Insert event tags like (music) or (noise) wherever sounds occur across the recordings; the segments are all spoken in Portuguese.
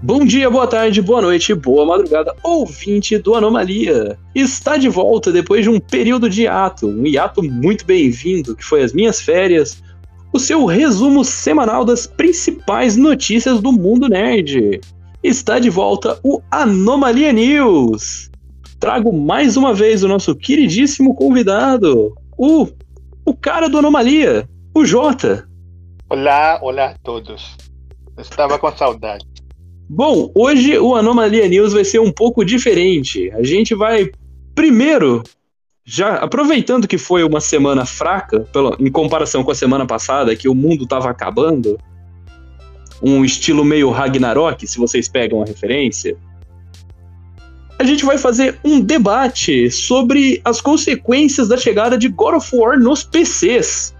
Bom dia, boa tarde, boa noite, boa madrugada, ouvinte do Anomalia. Está de volta depois de um período de hiato, um hiato muito bem-vindo, que foi as minhas férias, o seu resumo semanal das principais notícias do mundo nerd. Está de volta o Anomalia News. Trago mais uma vez o nosso queridíssimo convidado, o, o cara do Anomalia, o Jota. Olá, olá a todos. Eu estava com saudade. Bom, hoje o Anomalia News vai ser um pouco diferente. A gente vai primeiro, já aproveitando que foi uma semana fraca, pelo, em comparação com a semana passada, que o mundo estava acabando, um estilo meio Ragnarok, se vocês pegam a referência. A gente vai fazer um debate sobre as consequências da chegada de God of War nos PCs.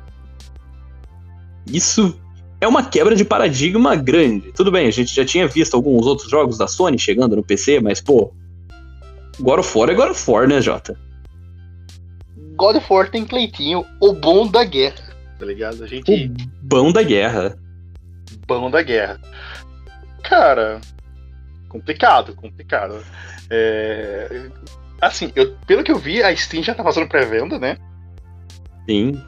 Isso é uma quebra de paradigma grande. Tudo bem, a gente já tinha visto alguns outros jogos da Sony chegando no PC, mas, pô, God of War é God of War, né, Jota? God of War tem Cleitinho, o bom da guerra, tá ligado? A gente... O bom da guerra. Bom da guerra. Cara, complicado, complicado. É... Assim, eu, pelo que eu vi, a Steam já tá fazendo pré-venda, né? Sim.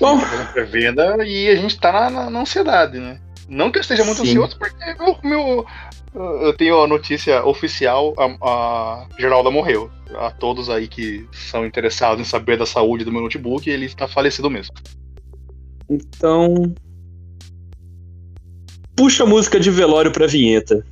Bom, pré-venda e a gente tá na, na, na, ansiedade, né? Não que eu esteja muito Sim. ansioso, porque meu, meu, eu tenho a notícia oficial: a, a Geralda morreu. A todos aí que são interessados em saber da saúde do meu notebook, ele está falecido mesmo. Então. Puxa a música de velório pra vinheta.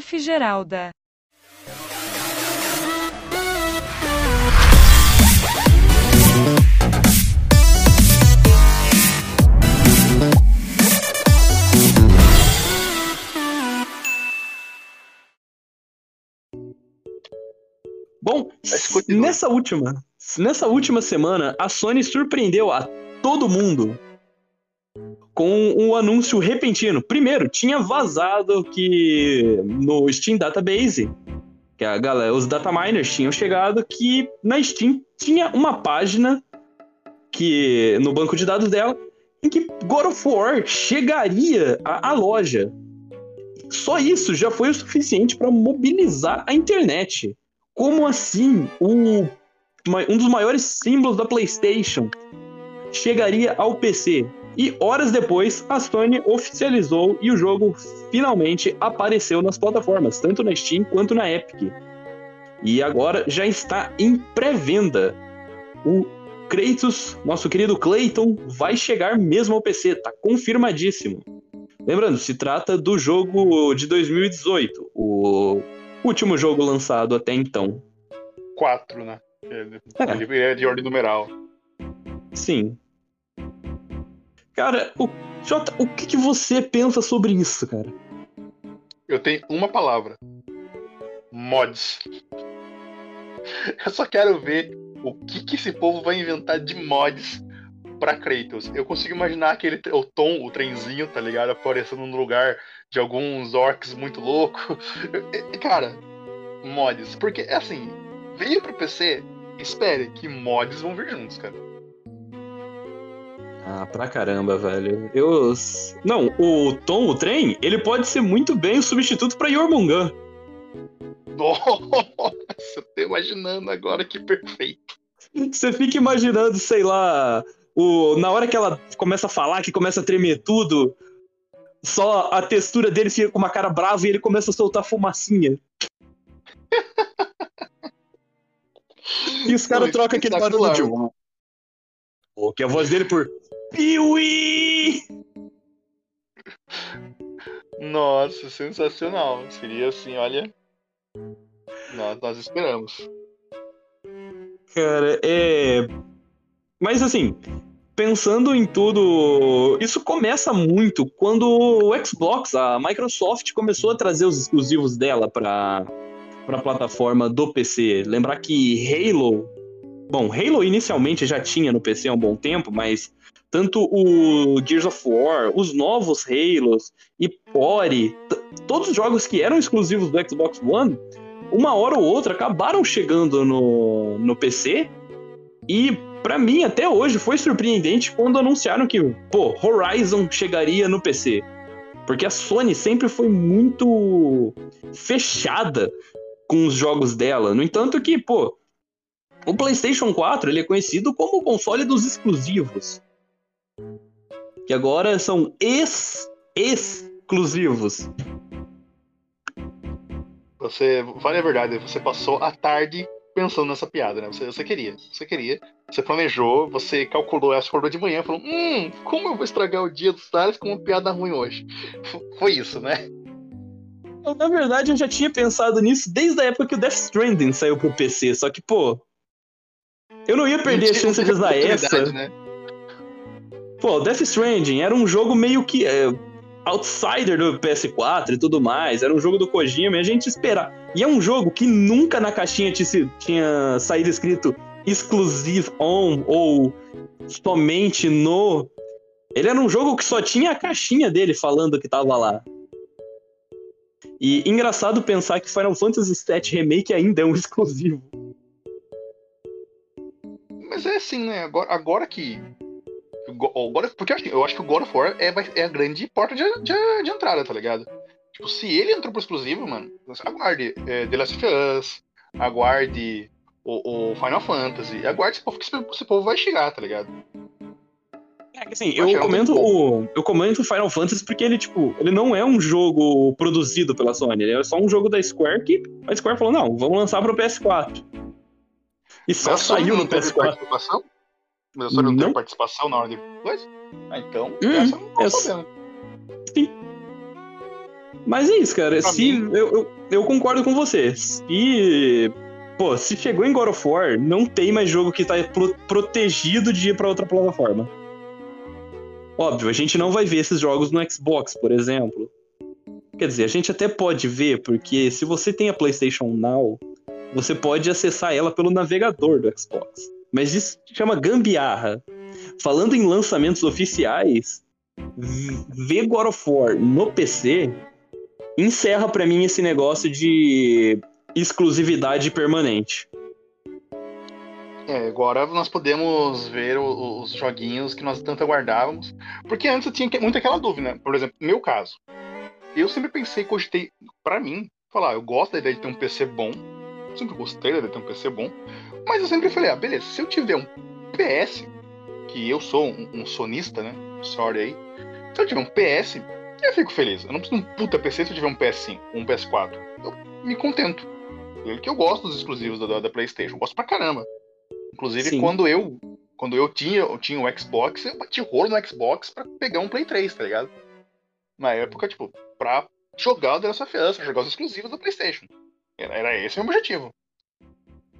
Geralda. Bom, nessa última, nessa última semana, a Sony surpreendeu a todo mundo com um anúncio repentino. Primeiro, tinha vazado que no Steam Database, que a galera, os dataminers tinham chegado, que na Steam tinha uma página que no banco de dados dela em que God of War chegaria à loja. Só isso já foi o suficiente para mobilizar a internet. Como assim o, um dos maiores símbolos da PlayStation chegaria ao PC? E horas depois, a Sony oficializou e o jogo finalmente apareceu nas plataformas, tanto na Steam quanto na Epic. E agora já está em pré-venda. O Kratos, nosso querido Clayton, vai chegar mesmo ao PC, tá confirmadíssimo. Lembrando, se trata do jogo de 2018, o último jogo lançado até então. Quatro, né? Ele é, ele é de ordem numeral. Sim. Cara, o, Jota, o que, que você pensa sobre isso, cara? Eu tenho uma palavra: mods. Eu só quero ver o que, que esse povo vai inventar de mods pra Kratos. Eu consigo imaginar aquele o Tom, o trenzinho, tá ligado? Aparecendo no lugar de alguns orcs muito louco. (laughs) Cara, mods. Porque, assim, veio pro PC, espere que mods vão vir juntos, cara. Ah, pra caramba, velho. Eu. Não, o Tom, o trem, ele pode ser muito bem o substituto pra Yormungan. Nossa, eu tô imaginando agora que perfeito. Você fica imaginando, sei lá, o, na hora que ela começa a falar, que começa a tremer tudo, só a textura dele fica com uma cara brava e ele começa a soltar fumacinha. (laughs) e os caras trocam aquele barulho de. Pô, que a voz dele por Piuí! Nossa, sensacional. Seria assim, olha. Nós, nós esperamos. Cara, é. Mas assim, pensando em tudo, isso começa muito quando o Xbox, a Microsoft, começou a trazer os exclusivos dela para para a plataforma do PC. Lembrar que Halo, bom, Halo inicialmente já tinha no PC há um bom tempo, mas tanto o Gears of War, os novos Halos e Pori, todos os jogos que eram exclusivos do Xbox One, uma hora ou outra acabaram chegando no, no PC. E para mim, até hoje, foi surpreendente quando anunciaram que, pô, Horizon chegaria no PC. Porque a Sony sempre foi muito fechada com os jogos dela. No entanto que, pô, o PlayStation 4 ele é conhecido como o console dos exclusivos. Que agora são ex exclusivos. Você, vale a verdade, você passou a tarde pensando nessa piada, né? Você, você queria, você queria, você planejou, você calculou, essa acordou de manhã e falou: Hum, como eu vou estragar o dia dos caras com uma piada ruim hoje? Foi isso, né? Na verdade, eu já tinha pensado nisso desde a época que o Death Stranding saiu pro PC, só que, pô. Eu não ia perder a chance de usar (laughs) essa. Né? Pô, Death Stranding era um jogo meio que. É, outsider do PS4 e tudo mais. Era um jogo do Kojima e a gente esperava. E é um jogo que nunca na caixinha tinha saído escrito exclusive on ou somente no. Ele era um jogo que só tinha a caixinha dele falando que tava lá. E engraçado pensar que Final Fantasy VII Remake ainda é um (laughs) exclusivo. Mas é assim, né? Agora, agora que God, porque eu acho que o God of War é, é a grande porta de, de, de, entrada, tá ligado? Tipo, se ele entrou pro exclusivo, mano, aguarde é, The Last of Us, aguarde o, o Final Fantasy, aguarde esse povo que esse povo vai chegar, tá ligado? É que assim, eu, eu comento o. Eu comento Final Fantasy porque ele, tipo, ele não é um jogo produzido pela Sony, ele é só um jogo da Square que a Square falou, não, vamos lançar pro PS4. E só saiu no PS4. Mas eu só não, tenho participação na hora de coisa? Ah, então, hum, essa não tô sabendo. Sim. Mas é isso, cara. Pra se mim... eu, eu, eu, concordo com você. Se. Pô, se chegou em God of War, não tem mais jogo que tá pro, protegido de ir pra outra plataforma. Óbvio, a gente não vai ver esses jogos no Xbox, por exemplo. Quer dizer, a gente até pode ver, porque se você tem a PlayStation Now, você pode acessar ela pelo navegador do Xbox. Mas isso chama gambiarra. Falando em lançamentos oficiais, ver God of War no PC encerra para mim esse negócio de exclusividade permanente. É, agora nós podemos ver os joguinhos que nós tanto aguardávamos. Porque antes eu tinha muito aquela dúvida, né? Por exemplo, no meu caso. Eu sempre pensei, cogitei, para mim, falar, eu gosto da ideia de ter um PC bom. sempre gostei da ideia de ter um PC bom. Mas eu sempre falei, ah, beleza, se eu tiver um PS, que eu sou um, um sonista, né? Sorry aí. Se eu tiver um PS, eu fico feliz. Eu não preciso de um puta PC se eu tiver um PS5, um PS4. Eu me contento. Porque eu gosto dos exclusivos da, da PlayStation. Eu gosto pra caramba. Inclusive, Sim. quando eu quando eu tinha, eu tinha o um Xbox, eu bati rolo no Xbox pra pegar um Play 3, tá ligado? Na época, tipo, pra jogar o The Last of Us, jogar os exclusivos da PlayStation. Era, era esse o meu objetivo.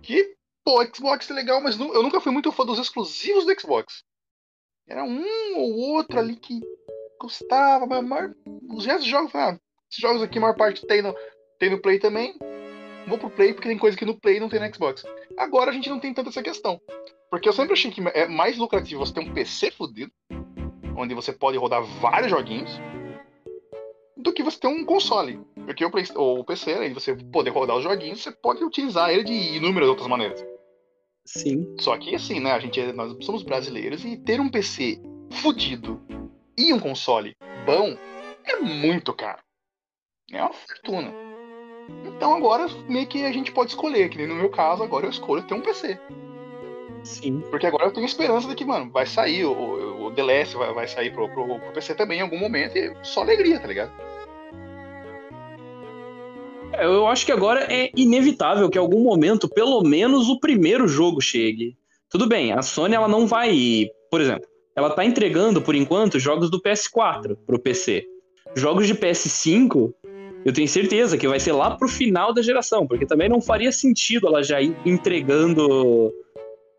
Que Pô, Xbox é legal, mas eu nunca fui muito fã dos exclusivos do Xbox. Era um ou outro ali que gostava, mas maior, os restos jogos, ah, esses jogos aqui, a maior parte tem no, tem no Play também. Vou pro Play porque tem coisa que no Play não tem no Xbox. Agora a gente não tem tanta essa questão. Porque eu sempre achei que é mais lucrativo você ter um PC fudido, onde você pode rodar vários joguinhos, do que você ter um console. Porque o PC, além de você poder rodar os joguinhos, você pode utilizar ele de inúmeras outras maneiras. Sim. Só que assim, né? A gente, é, nós somos brasileiros e ter um PC fudido e um console bom é muito caro. É uma fortuna. Então agora meio que a gente pode escolher, que nem no meu caso, agora eu escolho ter um PC. Sim. Porque agora eu tenho esperança de que, mano, vai sair, o, o, The Last vai, vai sair pro, pro, pro PC também em algum momento e só alegria, tá ligado? Eu acho que agora é inevitável que em algum momento, pelo menos, o primeiro jogo chegue. Tudo bem, a Sony ela não vai, por exemplo, ela tá entregando por enquanto jogos do PS4 pro PC. Jogos de PS5, eu tenho certeza que vai ser lá pro final da geração, porque também não faria sentido ela já ir entregando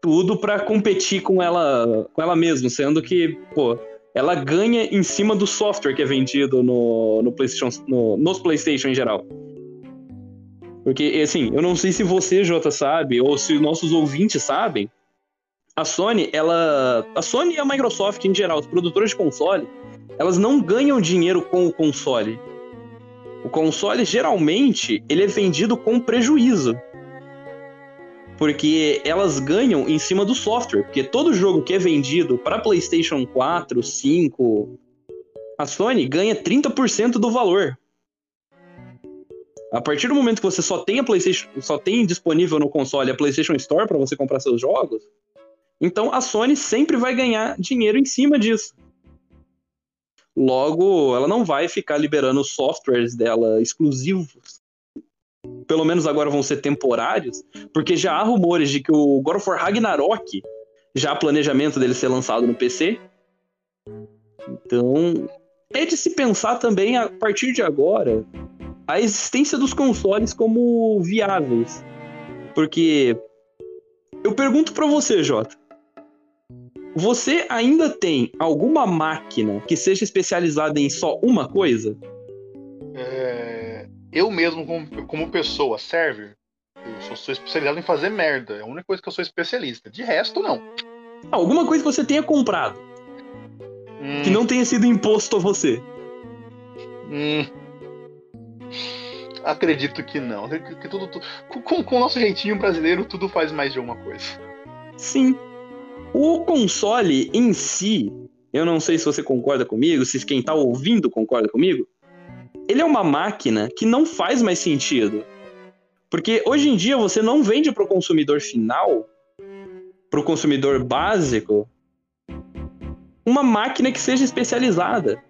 tudo para competir com ela, com ela mesma, sendo que, pô, ela ganha em cima do software que é vendido no, no PlayStation, no, nos PlayStation em geral. Porque, assim, eu não sei se você, Jota, sabe, ou se nossos ouvintes sabem, a Sony, ela. A Sony e a Microsoft, em geral, os produtores de console, elas não ganham dinheiro com o console. O console, geralmente, ele é vendido com prejuízo. Porque elas ganham em cima do software. Porque todo jogo que é vendido para PlayStation 4, 5, a Sony ganha 30% do valor. A partir do momento que você só tem a PlayStation, só tem disponível no console a PlayStation Store para você comprar seus jogos, então a Sony sempre vai ganhar dinheiro em cima disso. Logo, ela não vai ficar liberando softwares dela exclusivos. Pelo menos agora vão ser temporários, porque já há rumores de que o God of War Ragnarok já há planejamento dele ser lançado no PC. Então, é de se pensar também a partir de agora a existência dos consoles como viáveis. Porque eu pergunto para você, Jota, você ainda tem alguma máquina que seja especializada em só uma coisa? É... Eu mesmo, como, como pessoa, server, eu só sou especializado em fazer merda. É a única coisa que eu sou especialista. De resto, não. Alguma coisa que você tenha comprado. Hum. Que não tenha sido imposto a você. Hum. Acredito que não. Que, tudo, com, com o nosso jeitinho brasileiro, tudo faz mais de uma coisa. Sim. O console em si, eu não sei se você concorda comigo, se quem tá ouvindo concorda comigo, ele é uma máquina que não faz mais sentido. Porque hoje em dia você não vende para o consumidor final, para o consumidor básico, uma máquina que seja especializada.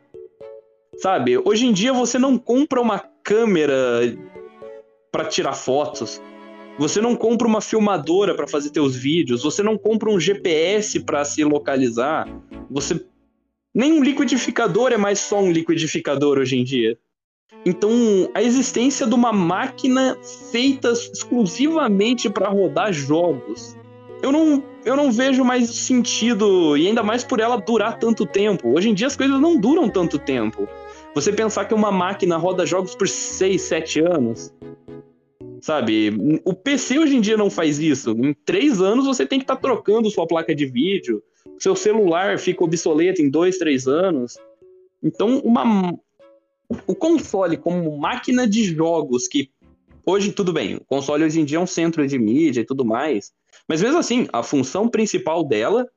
Sabe? Hoje em dia você não compra uma câmera para tirar fotos. Você não compra uma filmadora para fazer teus vídeos, você não compra um GPS para se localizar. Você nem um liquidificador é mais só um liquidificador hoje em dia. Então, a existência de uma máquina feita exclusivamente para rodar jogos, eu não, eu não vejo mais sentido, e ainda mais por ela durar tanto tempo. Hoje em dia as coisas não duram tanto tempo. Você pensar que uma máquina roda jogos por 6, 7 anos, Sabe? O PC hoje em dia não faz isso. Em três anos você tem que estar tá trocando sua placa de vídeo. Seu celular fica obsoleto em dois, três anos. Então, uma... o console como máquina de jogos que hoje tudo bem, o console hoje em dia é um centro de mídia e tudo mais, mas mesmo assim, a função principal dela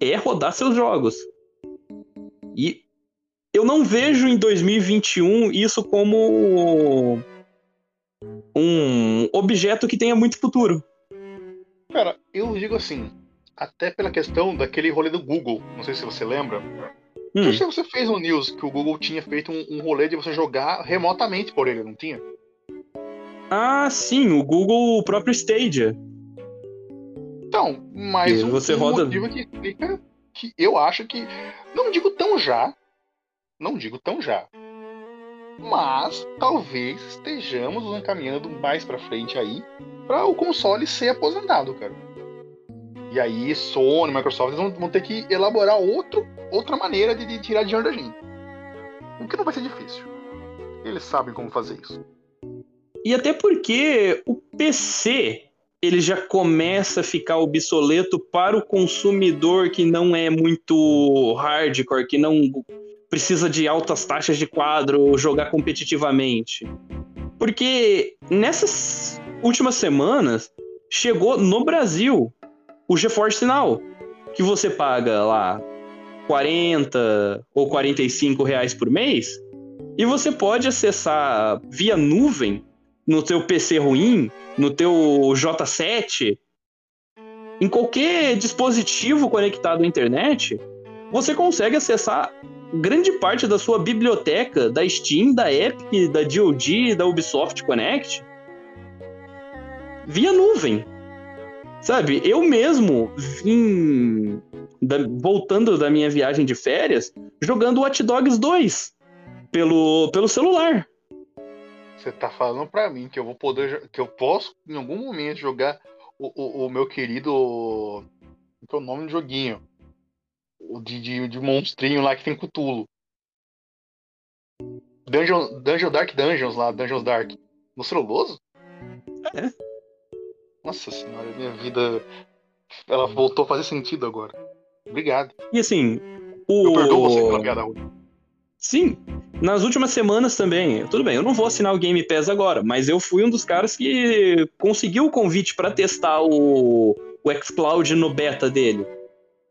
é rodar seus jogos. E eu não vejo em 2021 isso como um objeto que tenha muito futuro. Cara, eu digo assim, até pela questão daquele rolê do Google, não sei se você lembra. Hum. Não sei se você fez um news que o Google tinha feito um, um rolê de você jogar remotamente por ele, não tinha? Ah, sim, o Google o próprio Stadia. Então, mas um, você um roda... motivo que explica que eu acho que. Não digo tão já. Não digo tão já mas talvez estejamos nos encaminhando mais para frente aí para o console ser aposentado, cara. E aí Sony, Microsoft vão, vão ter que elaborar outro, outra maneira de, de tirar dinheiro da gente. O que não vai ser difícil. Eles sabem como fazer isso. E até porque o PC ele já começa a ficar obsoleto para o consumidor que não é muito hardcore, que não precisa de altas taxas de quadro, jogar competitivamente. Porque nessas últimas semanas chegou no Brasil o GeForce Now, que você paga lá 40 ou 45 reais por mês e você pode acessar via nuvem no teu PC ruim, no teu J7, em qualquer dispositivo conectado à internet, você consegue acessar grande parte da sua biblioteca da Steam, da Epic, da DoD, da Ubisoft Connect via nuvem. Sabe, eu mesmo vim da, voltando da minha viagem de férias jogando Watch Dogs 2 pelo, pelo celular. Você tá falando para mim que eu vou poder que eu posso em algum momento jogar o, o, o meu querido que é o nome do joguinho o de, de, de monstrinho lá que tem Cthulhu. Dungeon, Dungeon Dark Dungeons lá, Dungeons Dark. No celuloso? É. Nossa senhora, minha vida ela voltou a fazer sentido agora. Obrigado. E assim, o... Eu perdoo você pela piada ruim. Sim, nas últimas semanas também. Tudo bem, eu não vou assinar o Game Pass agora, mas eu fui um dos caras que conseguiu o convite para testar o, o xCloud no beta dele.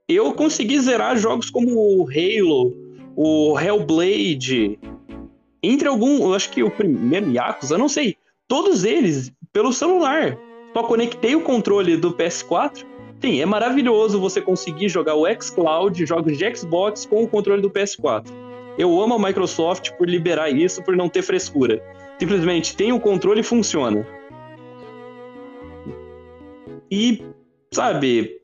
Eu consegui zerar jogos como o Halo, o Hellblade, entre algum, eu acho que o primeiro Yakuza, não sei, todos eles pelo celular. Só conectei o controle do PS4. Sim, é maravilhoso você conseguir jogar o xCloud, jogos de Xbox com o controle do PS4. Eu amo a Microsoft por liberar isso, por não ter frescura. Simplesmente tem o controle e funciona. E, sabe,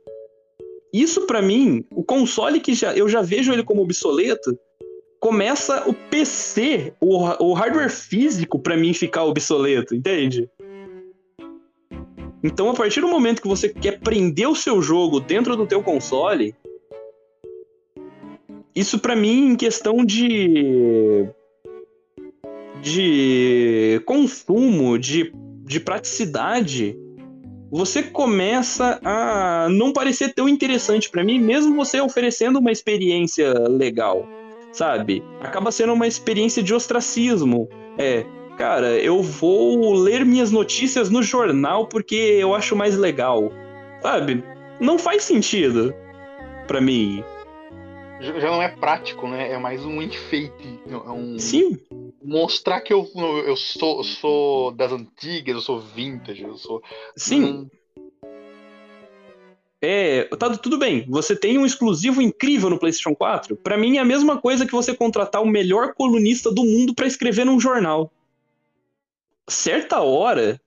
isso para mim, o console que já, eu já vejo ele como obsoleto, começa o PC, o, o hardware físico para mim ficar obsoleto, entende? Então, a partir do momento que você quer prender o seu jogo dentro do teu console, isso para mim, em questão de. de consumo, de, de praticidade, você começa a não parecer tão interessante para mim, mesmo você oferecendo uma experiência legal, sabe? Acaba sendo uma experiência de ostracismo. É, cara, eu vou ler minhas notícias no jornal porque eu acho mais legal, sabe? Não faz sentido para mim já não é prático, né? É mais um enfeite. É um... Sim. Mostrar que eu, eu sou, sou das antigas, eu sou vintage, eu sou. Sim. Hum... É, tá tudo bem. Você tem um exclusivo incrível no PlayStation 4. Para mim é a mesma coisa que você contratar o melhor colunista do mundo para escrever num jornal. Certa hora,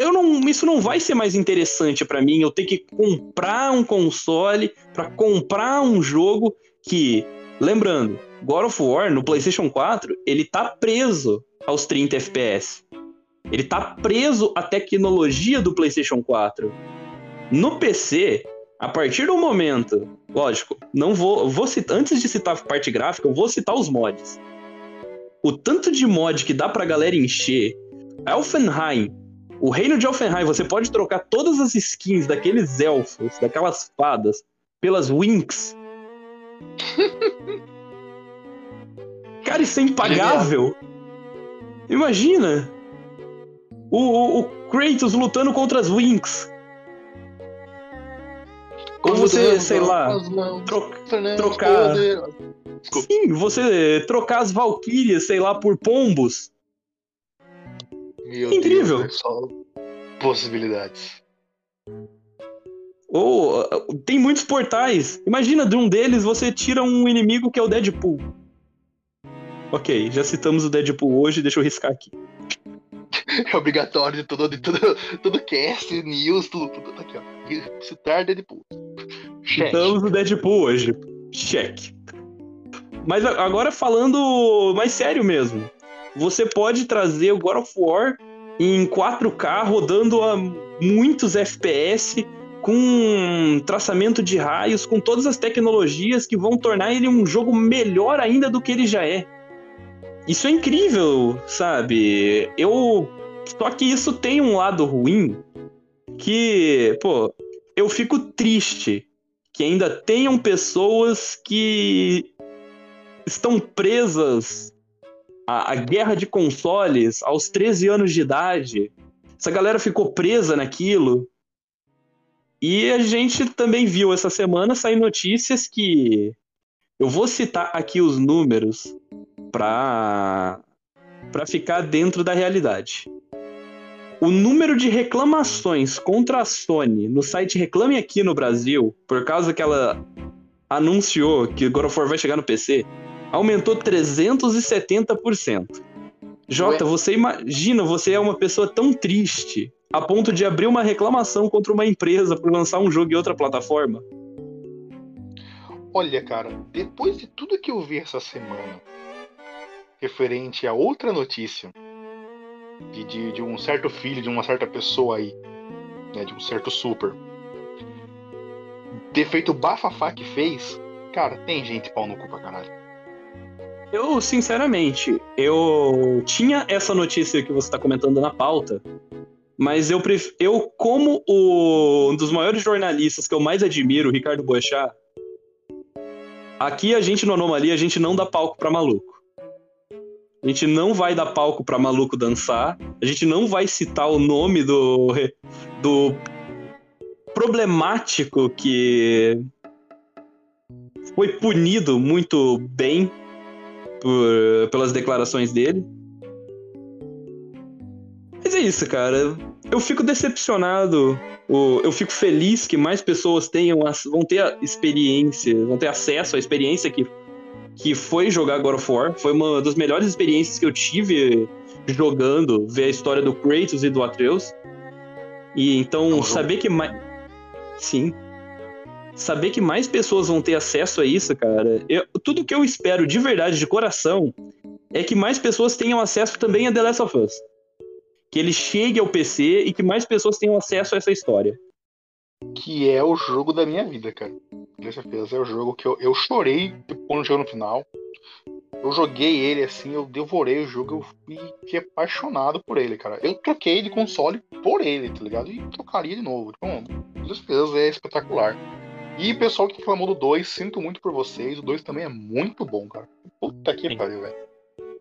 eu não, isso não vai ser mais interessante para mim. Eu ter que comprar um console para comprar um jogo que, lembrando, God of War no PlayStation 4 ele tá preso aos 30 FPS. Ele tá preso à tecnologia do PlayStation 4. No PC, a partir do momento, lógico, não vou, vou citar, antes de citar a parte gráfica, eu vou citar os mods. O tanto de mod que dá pra galera encher. Elfenheim o reino de Elfenheim, você pode trocar todas as skins daqueles elfos, daquelas fadas, pelas Winx. (laughs) Cara, isso é impagável. Imagina. O, o, o, Kratos lutando contra as Winx. Ou você, sei lá, tro trocar. Sim, você trocar as Valkyrias, sei lá, por pombos. Meu Incrível. Deus, só possibilidades. Ou oh, tem muitos portais. Imagina de um deles você tira um inimigo que é o Deadpool. Ok, já citamos o Deadpool hoje, deixa eu riscar aqui. (laughs) É obrigatório de todo, de todo, todo cast, news, tudo, tudo tá aqui, ó. Citar Deadpool. Check. Citamos o Deadpool hoje. Check. Mas agora falando mais sério mesmo você pode trazer o God of War em 4K rodando a muitos FPS com traçamento de raios, com todas as tecnologias que vão tornar ele um jogo melhor ainda do que ele já é. Isso é incrível, sabe? Eu só que isso tem um lado ruim que, pô, eu fico triste que ainda tenham pessoas que estão presas a, a guerra de consoles aos 13 anos de idade. Essa galera ficou presa naquilo. E a gente também viu essa semana sair notícias que eu vou citar aqui os números para para ficar dentro da realidade. O número de reclamações contra a Sony no site Reclame Aqui no Brasil, por causa que ela anunciou que God of War vai chegar no PC, aumentou 370%. Jota, você imagina, você é uma pessoa tão triste a ponto de abrir uma reclamação contra uma empresa por lançar um jogo em outra plataforma? Olha, cara, depois de tudo que eu vi essa semana referente a outra notícia de, de, de um certo filho de uma certa pessoa aí, né, de um certo super, ter feito o bafafá que fez, cara, tem gente pau no cu pra caralho. Eu, sinceramente, eu tinha essa notícia que você está comentando na pauta, Mas eu, pref... eu como o... um dos maiores jornalistas que eu mais admiro, o Ricardo Boechat, aqui a gente no Anomalia, a gente não dá palco para maluco. A gente não vai dar palco para maluco dançar. A gente não vai citar o nome do, do problemático que foi punido muito bem por, pelas declarações dele. Mas é isso, cara. Eu fico decepcionado. Eu fico feliz que mais pessoas tenham, vão ter a experiência, vão ter acesso à experiência que, que foi jogar God of War. Foi uma das melhores experiências que eu tive jogando, ver a história do Kratos e do Atreus. E então, saber que mais. Sim. Saber que mais pessoas vão ter acesso a isso, cara. Eu, tudo que eu espero de verdade, de coração, é que mais pessoas tenham acesso também a The Last of Us que ele chegue ao PC e que mais pessoas tenham acesso a essa história. Que é o jogo da minha vida, cara. Com certeza é o jogo que eu, eu chorei quando chegou no final. Eu joguei ele assim, eu devorei o jogo, eu fiquei apaixonado por ele, cara. Eu troquei de console por ele, tá ligado? E trocaria de novo. Então, com certeza é espetacular. E pessoal que reclamou do 2, sinto muito por vocês. O 2 também é muito bom, cara. Puta que pariu, velho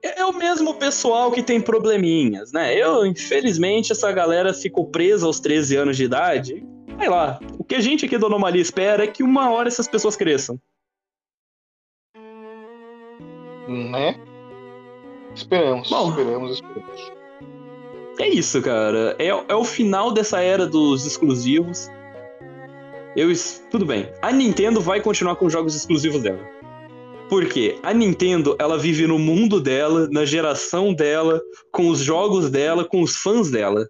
é o mesmo pessoal que tem probleminhas, né? Eu, infelizmente, essa galera ficou presa aos 13 anos de idade. Sei lá, o que a gente aqui do Anomalia espera é que uma hora essas pessoas cresçam. Né? Esperamos, Bom, esperamos, esperamos. É isso, cara. É, é o final dessa era dos exclusivos. Eu, tudo bem. A Nintendo vai continuar com os jogos exclusivos dela. Porque a Nintendo, ela vive no mundo dela, na geração dela, com os jogos dela, com os fãs dela.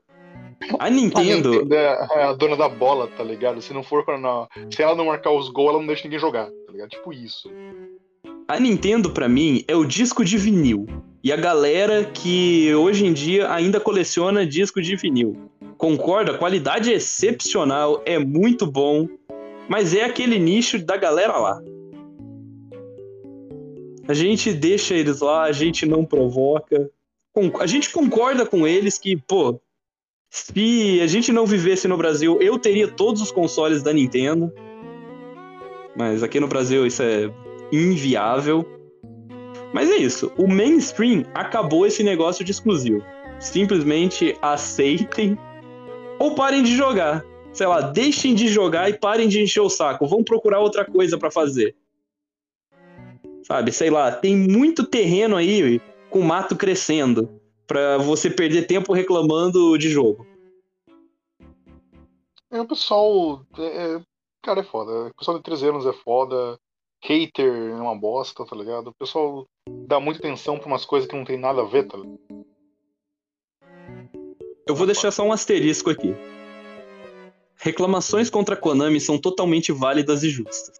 A Nintendo. A, Nintendo é a dona da bola, tá ligado? Se não for para não... Se ela não marcar os gols, ela não deixa ninguém jogar, tá ligado? Tipo isso. A Nintendo, para mim, é o disco de vinil. E a galera que hoje em dia ainda coleciona disco de vinil. Concorda? A qualidade é excepcional, é muito bom. Mas é aquele nicho da galera lá. A gente deixa eles lá, a gente não provoca. A gente concorda com eles que, pô, se a gente não vivesse no Brasil, eu teria todos os consoles da Nintendo. Mas aqui no Brasil isso é inviável. Mas é isso. O mainstream acabou esse negócio de exclusivo. Simplesmente aceitem ou parem de jogar. Sei lá, deixem de jogar e parem de encher o saco. Vão procurar outra coisa para fazer. Sabe, sei lá, tem muito terreno aí com mato crescendo para você perder tempo reclamando de jogo. É, o pessoal. É, é, cara, é foda. O pessoal de 13 anos é foda. Hater é uma bosta, tá ligado? O pessoal dá muita atenção pra umas coisas que não tem nada a ver, tá ligado? Eu vou deixar só um asterisco aqui. Reclamações contra a Konami são totalmente válidas e justas.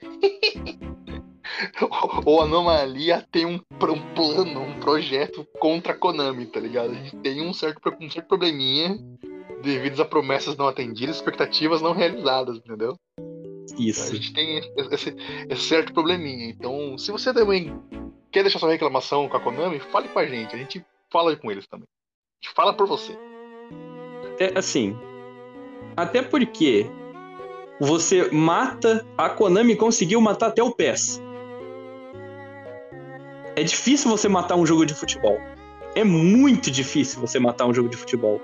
(laughs) o Anomalia tem um, um, plano, um projeto contra a Konami, tá ligado? A gente tem um certo, um certo probleminha devido a promessas não atendidas, expectativas não realizadas, entendeu? Isso. A gente tem esse, esse, certo probleminha. Então, se você também quer deixar sua reclamação com a Konami, fale com a gente. A gente fala com eles também. Fala por você. É assim. Até porque você mata. A Konami conseguiu matar até o PES. É difícil você matar um jogo de futebol. É muito difícil você matar um jogo de futebol.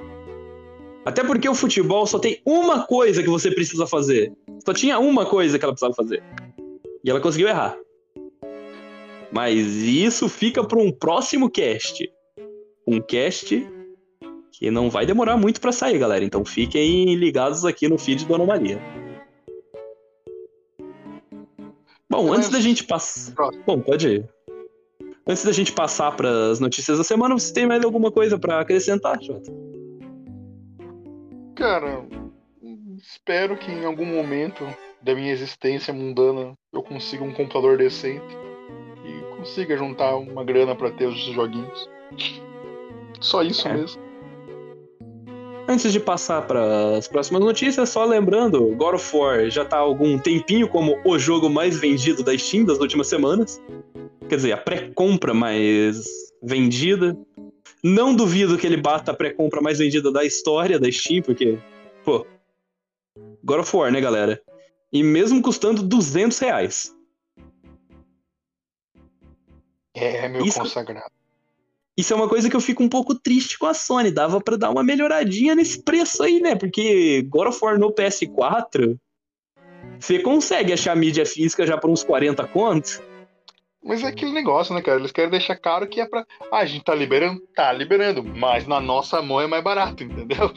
Até porque o futebol só tem uma coisa que você precisa fazer. Só tinha uma coisa que ela precisava fazer. E ela conseguiu errar. Mas isso fica para um próximo cast. Um cast que não vai demorar muito para sair, galera. Então fiquem ligados aqui no feed do Anomalia. Bom, antes da gente passar. Bom, pode ir. Antes da gente passar para as notícias da semana, você tem mais alguma coisa para acrescentar, Jota? Cara, espero que em algum momento da minha existência mundana eu consiga um computador decente e consiga juntar uma grana para ter os joguinhos. Só isso é. mesmo. Antes de passar para as próximas notícias, só lembrando, God of War já está há algum tempinho como o jogo mais vendido da Steam das últimas semanas quer dizer, a pré-compra mais vendida. Não duvido que ele bata a pré-compra mais vendida da história da Steam, porque, pô, God of War, né, galera? E mesmo custando 200 reais. É, meu Isso... consagrado. Isso é uma coisa que eu fico um pouco triste com a Sony. Dava para dar uma melhoradinha nesse preço aí, né? Porque God of War no PS4, você consegue achar mídia física já por uns 40 contos? Mas é aquele negócio, né, cara? Eles querem deixar caro que é pra. Ah, a gente tá liberando? Tá liberando, mas na nossa mão é mais barato, entendeu?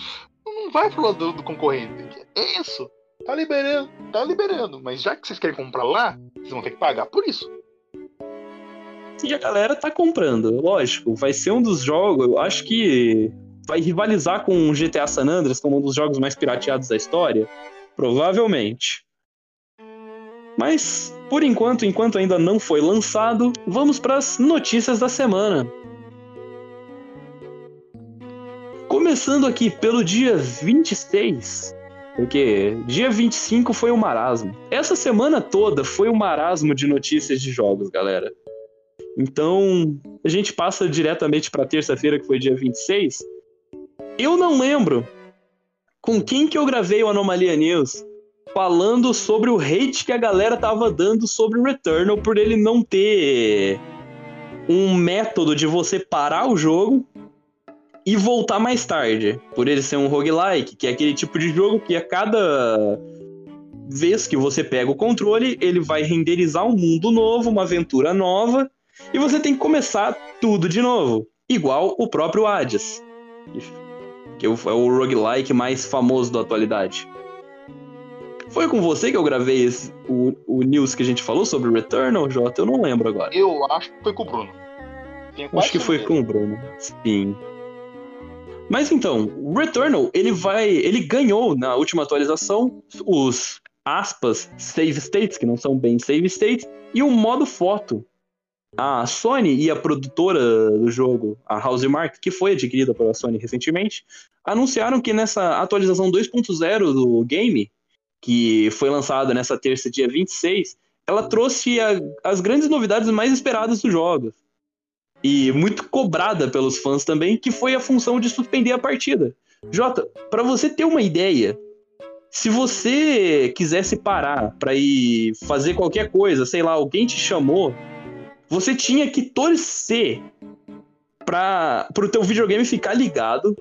Não vai pro lado do, do concorrente. É isso. Tá liberando, tá liberando. Mas já que vocês querem comprar lá, vocês vão ter que pagar por isso. E a galera tá comprando, lógico. Vai ser um dos jogos, eu acho que vai rivalizar com o GTA San Andreas como um dos jogos mais pirateados da história. Provavelmente. Mas, por enquanto, enquanto ainda não foi lançado, vamos para as notícias da semana. Começando aqui pelo dia 26, porque dia 25 foi o um marasmo. Essa semana toda foi um marasmo de notícias de jogos, galera. Então, a gente passa diretamente para terça-feira, que foi dia 26. Eu não lembro com quem que eu gravei o Anomalia News falando sobre o hate que a galera tava dando sobre o Returnal por ele não ter um método de você parar o jogo e voltar mais tarde. Por ele ser um roguelike, que é aquele tipo de jogo que a cada vez que você pega o controle, ele vai renderizar um mundo novo, uma aventura nova, e você tem que começar tudo de novo. Igual o próprio Hades, que é o roguelike mais famoso da atualidade. Foi com você que eu gravei esse, o, o news que a gente falou sobre Returnal, Jota? Eu não lembro agora. Eu acho que foi com o Bruno. Acho que foi com o Bruno. Sim. Mas então, o Returnal, ele vai. Ele ganhou na última atualização os aspas save states, que não são bem save states, e o modo foto. A Sony e a produtora do jogo, a Housemark, que foi adquirida pela Sony recentemente, anunciaram que nessa atualização 2.0 do game, que foi lançada nessa terça, dia 26, ela trouxe a, as grandes novidades mais esperadas dos jogos. E muito cobrada pelos fãs também, que foi a função de suspender a partida. Jota, para você ter uma ideia, se você quisesse parar para ir fazer qualquer coisa, sei lá, alguém te chamou, você tinha que torcer para o teu videogame ficar ligado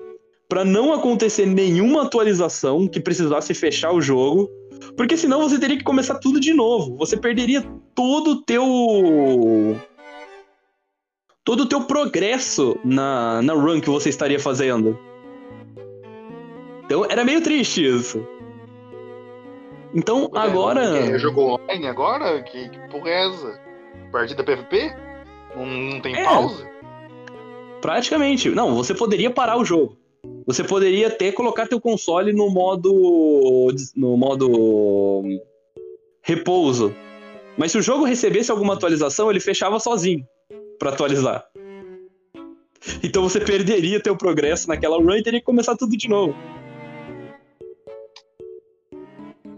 para não acontecer nenhuma atualização que precisasse fechar o jogo, porque senão você teria que começar tudo de novo. Você perderia todo o teu todo o teu progresso na, na run que você estaria fazendo. Então era meio triste isso. Então é, agora. Jogou online agora? Que, que porra é essa? Partida PVP? Não, não tem é, pausa? Praticamente. Não, você poderia parar o jogo. Você poderia até colocar teu console no modo no modo repouso. Mas se o jogo recebesse alguma atualização, ele fechava sozinho para atualizar. Então você (laughs) perderia teu progresso naquela run e teria que começar tudo de novo.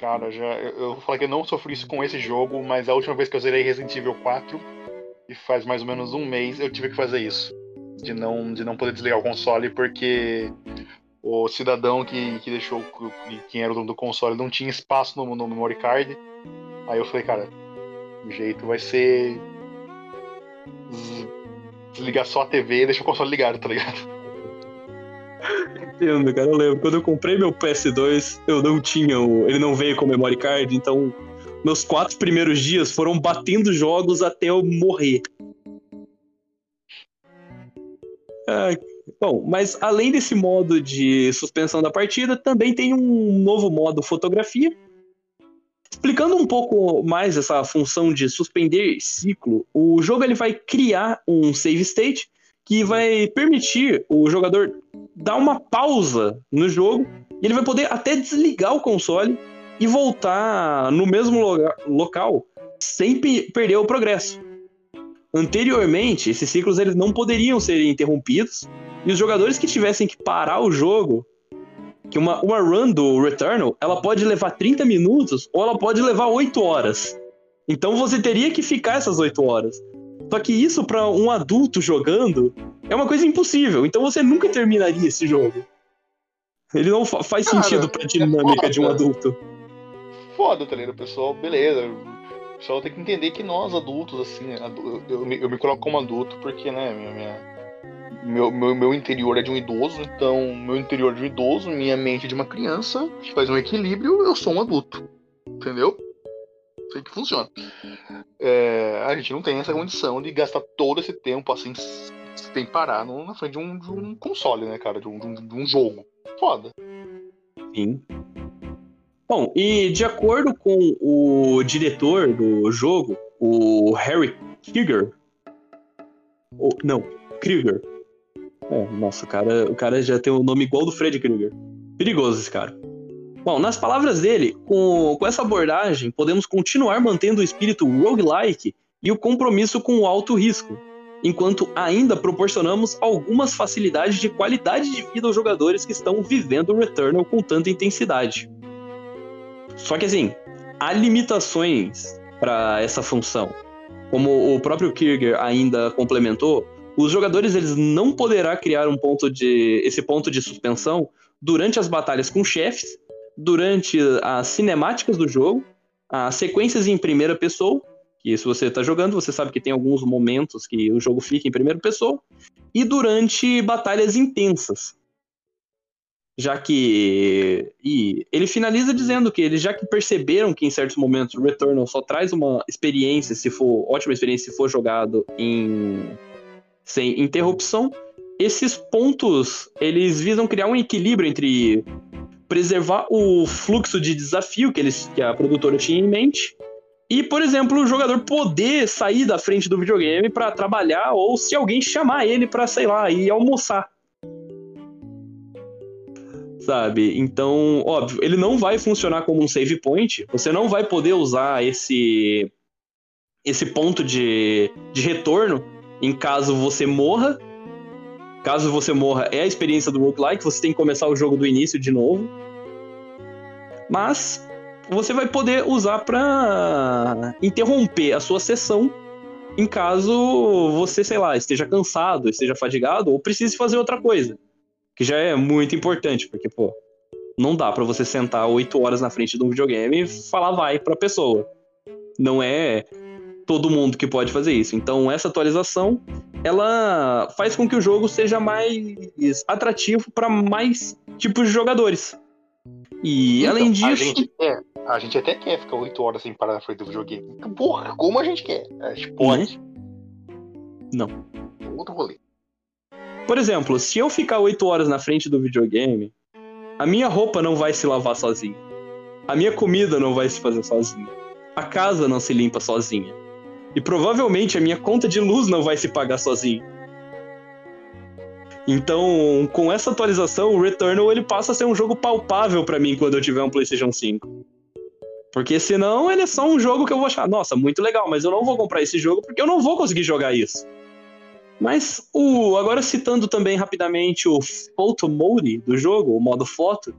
Cara, já eu, eu falei que eu não sofri isso com esse jogo, mas a última vez que eu zerei Resident Evil 4, e faz mais ou menos um mês, eu tive que fazer isso de não, de não poder desligar o console porque o cidadão que, que deixou quem era o dono do console não tinha espaço no, no memory card. Aí eu falei, cara, o jeito vai ser desligar só a TV e deixar o console ligado, tá ligado? Entendo, cara. Eu lembro. Quando eu comprei meu PS2, eu não tinha o. Ele não veio com memory card, então meus quatro primeiros dias foram batendo jogos até eu morrer. É, bom, mas além desse modo de suspensão da partida, também tem um novo modo fotografia. Explicando um pouco mais essa função de suspender ciclo, o jogo ele vai criar um save state que vai permitir o jogador dar uma pausa no jogo e ele vai poder até desligar o console e voltar no mesmo local sem perder o progresso. Anteriormente, esses ciclos eles não poderiam ser interrompidos e os jogadores que tivessem que parar o jogo, que uma, uma run do Returnal, ela pode levar 30 minutos ou ela pode levar 8 horas. Então você teria que ficar essas 8 horas. Só que isso para um adulto jogando é uma coisa impossível. Então você nunca terminaria esse jogo. Ele não fa faz Cara, sentido pra dinâmica é de um adulto. Foda, tá ligado? pessoal, beleza. O pessoal tem que entender que nós, adultos, assim, eu, eu, me, eu me coloco como adulto porque, né, minha, minha meu, meu, meu interior é de um idoso, então meu interior é de um idoso, minha mente é de uma criança, faz um equilíbrio, eu sou um adulto. Entendeu? Sei que funciona. É, a gente não tem essa condição de gastar todo esse tempo assim sem parar no, na frente de um, de um, console, né, cara? De um, de um, de um jogo. Foda. Sim. Bom, e de acordo com o diretor do jogo, o Harry Krieger. Ou, não, Krieger. É, nossa, o cara, o cara já tem o um nome igual do Fred Krueger. Perigoso esse cara. Bom, nas palavras dele, com, com essa abordagem, podemos continuar mantendo o espírito roguelike e o compromisso com o alto risco, enquanto ainda proporcionamos algumas facilidades de qualidade de vida aos jogadores que estão vivendo o Returnal com tanta intensidade. Só que assim, há limitações para essa função. Como o próprio Kirger ainda complementou, os jogadores eles não poderá criar um ponto de esse ponto de suspensão durante as batalhas com chefes, durante as cinemáticas do jogo, as sequências em primeira pessoa, que se você está jogando, você sabe que tem alguns momentos que o jogo fica em primeira pessoa, e durante batalhas intensas. Já que. E ele finaliza dizendo que eles já que perceberam que em certos momentos o Returnal só traz uma experiência, se for. ótima experiência se for jogado em sem interrupção. Esses pontos, eles visam criar um equilíbrio entre preservar o fluxo de desafio que, eles, que a produtora tinha em mente e, por exemplo, o jogador poder sair da frente do videogame para trabalhar ou se alguém chamar ele para, sei lá, ir almoçar. Sabe? Então, óbvio, ele não vai funcionar como um save point. Você não vai poder usar esse esse ponto de, de retorno em caso você morra. Caso você morra, é a experiência do roguelike, você tem que começar o jogo do início de novo. Mas você vai poder usar para interromper a sua sessão em caso você, sei lá, esteja cansado, esteja fadigado ou precise fazer outra coisa. Que já é muito importante, porque, pô, não dá para você sentar oito horas na frente de um videogame e falar vai pra pessoa. Não é todo mundo que pode fazer isso. Então, essa atualização, ela faz com que o jogo seja mais atrativo para mais tipos de jogadores. E então, além disso. A gente, é, a gente até quer ficar 8 horas sem parar na frente do videogame. Porra, como a gente quer? A gente pode. Não. Outro rolê. Por exemplo, se eu ficar 8 horas na frente do videogame, a minha roupa não vai se lavar sozinha. A minha comida não vai se fazer sozinha. A casa não se limpa sozinha. E provavelmente a minha conta de luz não vai se pagar sozinho. Então, com essa atualização, o Returnal ele passa a ser um jogo palpável para mim quando eu tiver um PlayStation 5. Porque senão ele é só um jogo que eu vou achar, nossa, muito legal, mas eu não vou comprar esse jogo porque eu não vou conseguir jogar isso. Mas o agora citando também rapidamente o Photo Mode do jogo, o modo foto,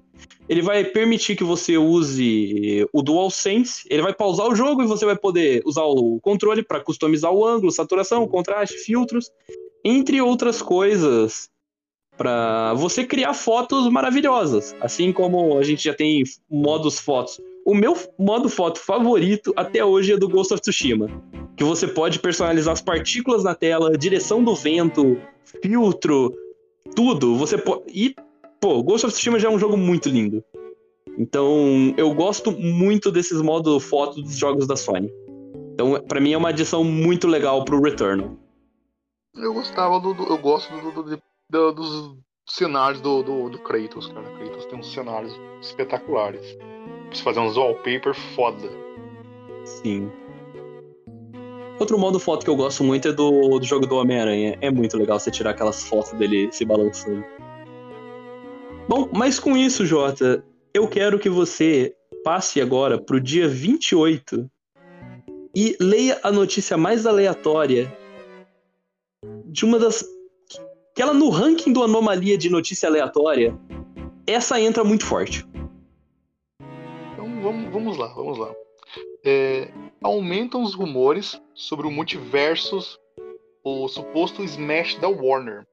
ele vai permitir que você use o DualSense, ele vai pausar o jogo e você vai poder usar o controle para customizar o ângulo, saturação, contraste, filtros, entre outras coisas, para você criar fotos maravilhosas, assim como a gente já tem modos fotos. O meu modo foto favorito até hoje é do Ghost of Tsushima, que você pode personalizar as partículas na tela, direção do vento, filtro, tudo. Você pode e pô, Ghost of Tsushima já é um jogo muito lindo. Então, eu gosto muito desses modos foto dos jogos da Sony. Então, para mim é uma adição muito legal pro Returnal. Eu gostava do, do eu gosto do, do, do, dos cenários do, do, do Kratos, cara. Kratos tem uns cenários espetaculares. Precisa fazer uns wallpaper foda. Sim. Outro modo foto que eu gosto muito é do, do jogo do Homem-Aranha. É muito legal você tirar aquelas fotos dele se balançando. Bom, mas com isso, Jota, eu quero que você passe agora pro dia 28 e leia a notícia mais aleatória de uma das. que ela no ranking do Anomalia de notícia aleatória, essa entra muito forte. Vamos, vamos lá, vamos lá. É, aumentam os rumores sobre o multiversos o suposto Smash da Warner.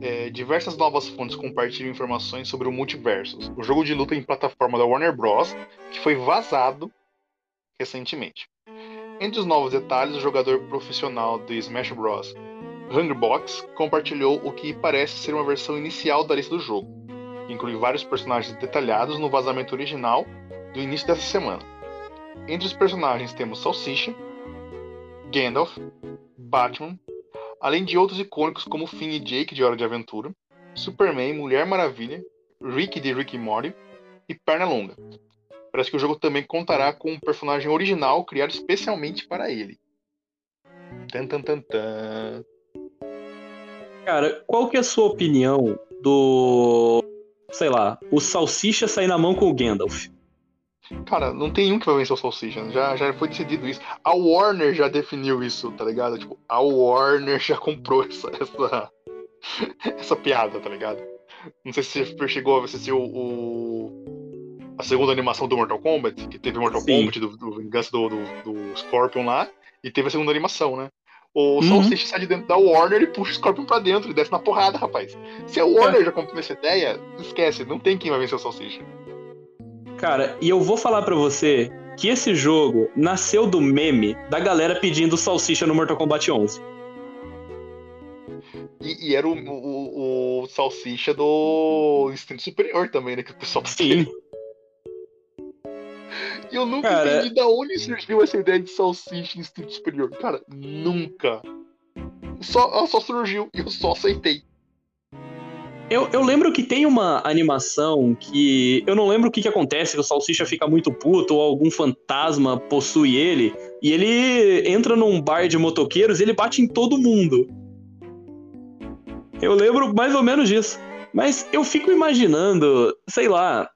É, diversas novas fontes compartilham informações sobre o Multiversus, o jogo de luta em plataforma da Warner Bros., que foi vazado recentemente. Entre os novos detalhes, o jogador profissional do Smash Bros. Hungrybox compartilhou o que parece ser uma versão inicial da lista do jogo. Inclui vários personagens detalhados no vazamento original do início dessa semana. Entre os personagens temos Salsicha, Gandalf, Batman, além de outros icônicos como Finn e Jake de Hora de Aventura, Superman, Mulher Maravilha, Rick de Rick e Morty e Pernalonga. Parece que o jogo também contará com um personagem original criado especialmente para ele. Tan, tan, tan, tan. Cara, qual que é a sua opinião do. Sei lá, o Salsicha sair na mão com o Gandalf? Cara, não tem um que vai vencer o Salsicha. Já, já foi decidido isso. A Warner já definiu isso, tá ligado? Tipo, a Warner já comprou essa, essa, essa piada, tá ligado? Não sei se você chegou a assistir o, o, a segunda animação do Mortal Kombat, que teve Mortal Sim. Kombat, do, do Vingança do, do, do Scorpion lá, e teve a segunda animação, né? O uhum. Salsicha sai de dentro da Warner e puxa o Scorpion pra dentro e desce na porrada, rapaz. Se a Warner é. já comprou essa ideia, esquece, não tem quem vai vencer o Salsicha. Cara, e eu vou falar para você que esse jogo nasceu do meme da galera pedindo salsicha no Mortal Kombat 11. E, e era o, o, o, salsicha do Instinto Superior também, né? Que o pessoal Sim. E eu nunca Cara... entendi da onde surgiu essa ideia de salsicha em Instinto Superior. Cara, nunca. Só, ela só surgiu e eu só aceitei. Eu, eu lembro que tem uma animação que. Eu não lembro o que, que acontece, que o Salsicha fica muito puto ou algum fantasma possui ele. E ele entra num bar de motoqueiros e ele bate em todo mundo. Eu lembro mais ou menos disso. Mas eu fico imaginando, sei lá,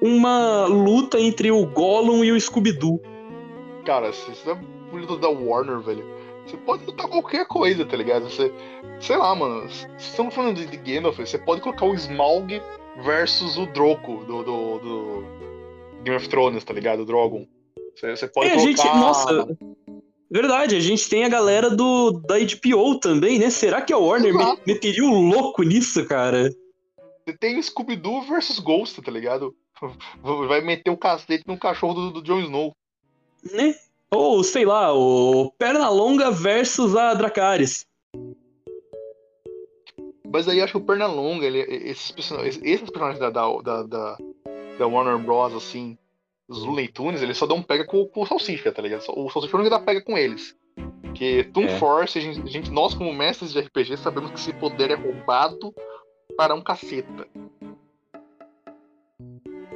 uma luta entre o Gollum e o Scooby-Doo. Cara, isso é luta da Warner, velho. Você pode lutar qualquer coisa, tá ligado? Você, sei lá, mano. Se estamos falando de, de Gandalf, você pode colocar o Smaug versus o Drogo do, do, do Game of Thrones, tá ligado? O Drogon. Você, você pode é, colocar... gente, nossa, verdade, a gente tem a galera do da HBO também, né? Será que a Warner Exato. meteria o um louco nisso, cara? Você tem Scooby-Doo versus Ghost, tá ligado? (laughs) Vai meter o cacete no cachorro do, do Jon Snow. Né? Ou, sei lá, o Pernalonga versus a Dracarys. Mas aí acho que o Pernalonga, ele, esses, personagens, esses personagens da, da, da, da Warner Bros., assim, os Looney Tunes, eles só dão pega com, com o Salsicha, tá ligado? O Salsicha não dá pega com eles. Porque Toon é. Force, a gente, a gente, nós como mestres de RPG, sabemos que esse poder é roubado para um caceta.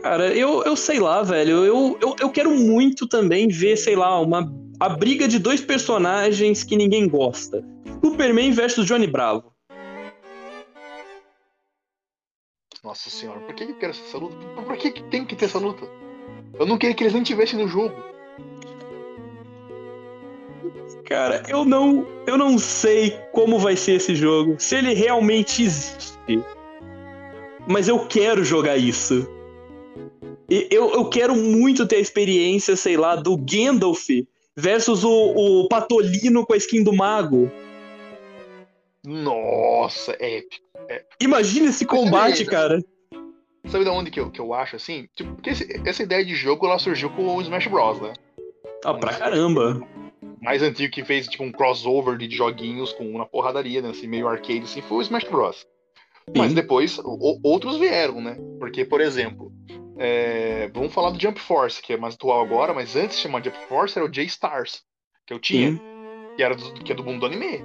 Cara, eu, eu sei lá, velho. Eu, eu, eu quero muito também ver, sei lá, uma a briga de dois personagens que ninguém gosta. Superman versus Johnny Bravo. Nossa senhora, por que eu quero essa luta? Por que, que tem que ter essa luta? Eu não queria que eles nem tivessem no jogo. Cara, eu não, eu não sei como vai ser esse jogo, se ele realmente existe. Mas eu quero jogar isso. Eu, eu quero muito ter a experiência, sei lá, do Gandalf versus o, o Patolino com a skin do Mago. Nossa, épico. épico. Imagina esse combate, cara. Sabe de onde que eu, que eu acho assim? Tipo, porque esse, essa ideia de jogo ela surgiu com o Smash Bros, né? Ah, pra caramba. Mais antigo que fez tipo um crossover de joguinhos com uma porradaria, né? Assim, meio arcade, assim, foi o Smash Bros. Sim. Mas depois o, outros vieram, né? Porque, por exemplo, é, vamos falar do Jump Force, que é mais atual agora, mas antes de chamar Jump Force era o J-Stars, que eu tinha, Sim. que, era do, que é do mundo do anime.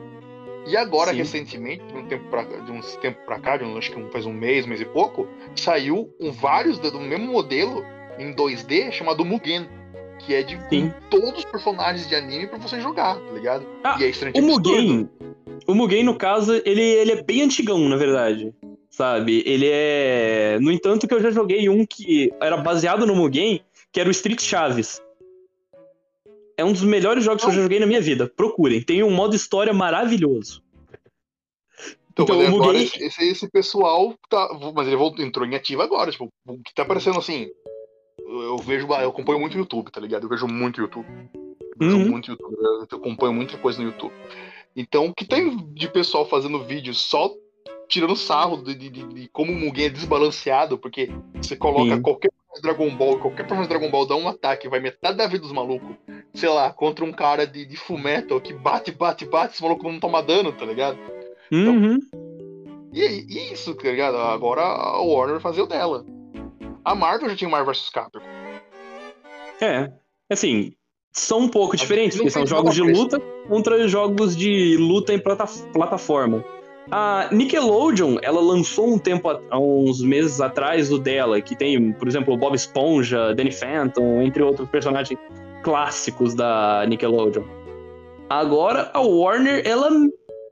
E agora, Sim. recentemente, de um tempo pra, de um tempo pra cá, de um, acho que faz um mês, mês e pouco, saiu um, vários do mesmo modelo em 2D chamado Mugen. Que é de todos os personagens de anime pra você jogar, tá ligado? Ah, e é o Mugen, o Mugen, no caso, ele, ele é bem antigão, na verdade sabe? Ele é. No entanto, que eu já joguei um que era baseado no Mugen, que era o Street Chaves. É um dos melhores jogos que eu já joguei na minha vida. Procurem. Tem um modo história maravilhoso. Então, então o Mugen... esse, esse pessoal tá. Mas ele voltou, entrou em ativa agora. Tipo, o que tá aparecendo assim. Eu vejo. Eu acompanho muito YouTube, tá ligado? Eu vejo muito YouTube. Eu, uhum. muito YouTube, eu acompanho muita coisa no YouTube. Então, o que tem de pessoal fazendo vídeo só tirando sarro de, de, de como o Mugen é desbalanceado, porque você coloca Sim. qualquer Dragon Ball, qualquer personagem Dragon Ball dá um ataque, vai metade da vida dos malucos, sei lá, contra um cara de, de Fullmetal que bate, bate, bate, esse maluco não toma dano, tá ligado? Então, uhum. e, e isso, tá ligado? Agora a Warner fazer o dela. A Marvel já tinha Marvel vs Capcom. É, assim, são um pouco diferentes, porque são jogos de luta contra jogos de luta em plata plataforma. A Nickelodeon, ela lançou um tempo, há uns meses atrás, o dela, que tem, por exemplo, Bob Esponja, Danny Phantom, entre outros personagens clássicos da Nickelodeon. Agora, a Warner, ela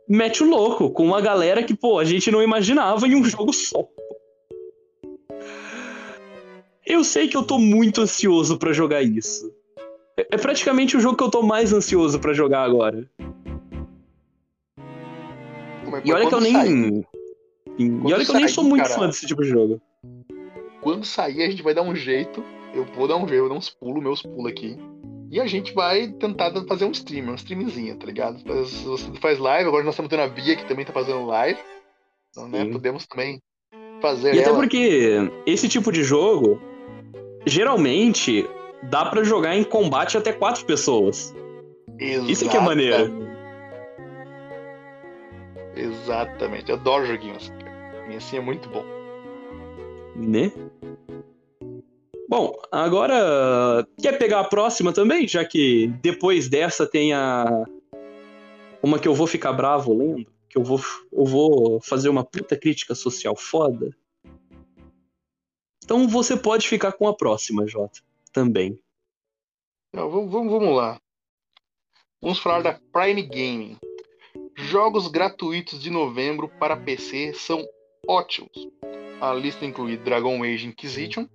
mete o louco com uma galera que, pô, a gente não imaginava em um jogo só. Eu sei que eu tô muito ansioso para jogar isso. É, é praticamente o jogo que eu tô mais ansioso para jogar agora e olha que eu nem. E olha que eu nem sou muito cara, fã desse tipo de jogo. Quando sair, a gente vai dar um jeito. Eu vou dar um jeito, eu vou dar uns pulos, meus pulos aqui. E a gente vai tentar fazer um stream, um streamzinho, tá ligado? Você faz live, agora nós estamos tendo a Bia que também tá fazendo live. Então, né, podemos também fazer. E ela... até porque esse tipo de jogo, geralmente, dá para jogar em combate até quatro pessoas. Exatamente. Isso que é maneiro. Exatamente. Eu adoro joguinhos assim. E assim é muito bom. Né? Bom, agora quer pegar a próxima também, já que depois dessa tem a uma que eu vou ficar bravo lendo, que eu vou eu vou fazer uma puta crítica social foda. Então você pode ficar com a próxima, Jota, também. Não, vamos, vamos lá. Vamos falar da Prime Gaming. Jogos gratuitos de novembro para PC são ótimos. A lista inclui Dragon Age Inquisition,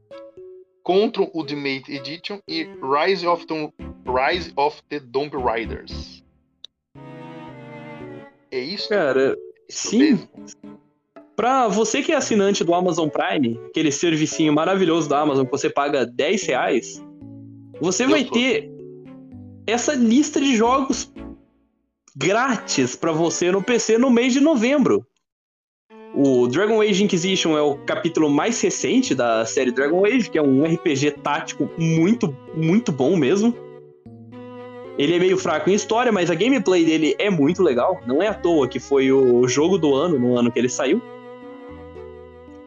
Control Ultimate Edition e Rise of the, Rise of the Tomb. É isso? Cara, sim. Pra você que é assinante do Amazon Prime, aquele servicinho maravilhoso da Amazon que você paga 10 reais, você Eu vai sou. ter essa lista de jogos grátis para você no PC no mês de novembro. O Dragon Age Inquisition é o capítulo mais recente da série Dragon Age, que é um RPG tático muito, muito bom mesmo. Ele é meio fraco em história, mas a gameplay dele é muito legal. Não é à toa que foi o jogo do ano, no ano que ele saiu.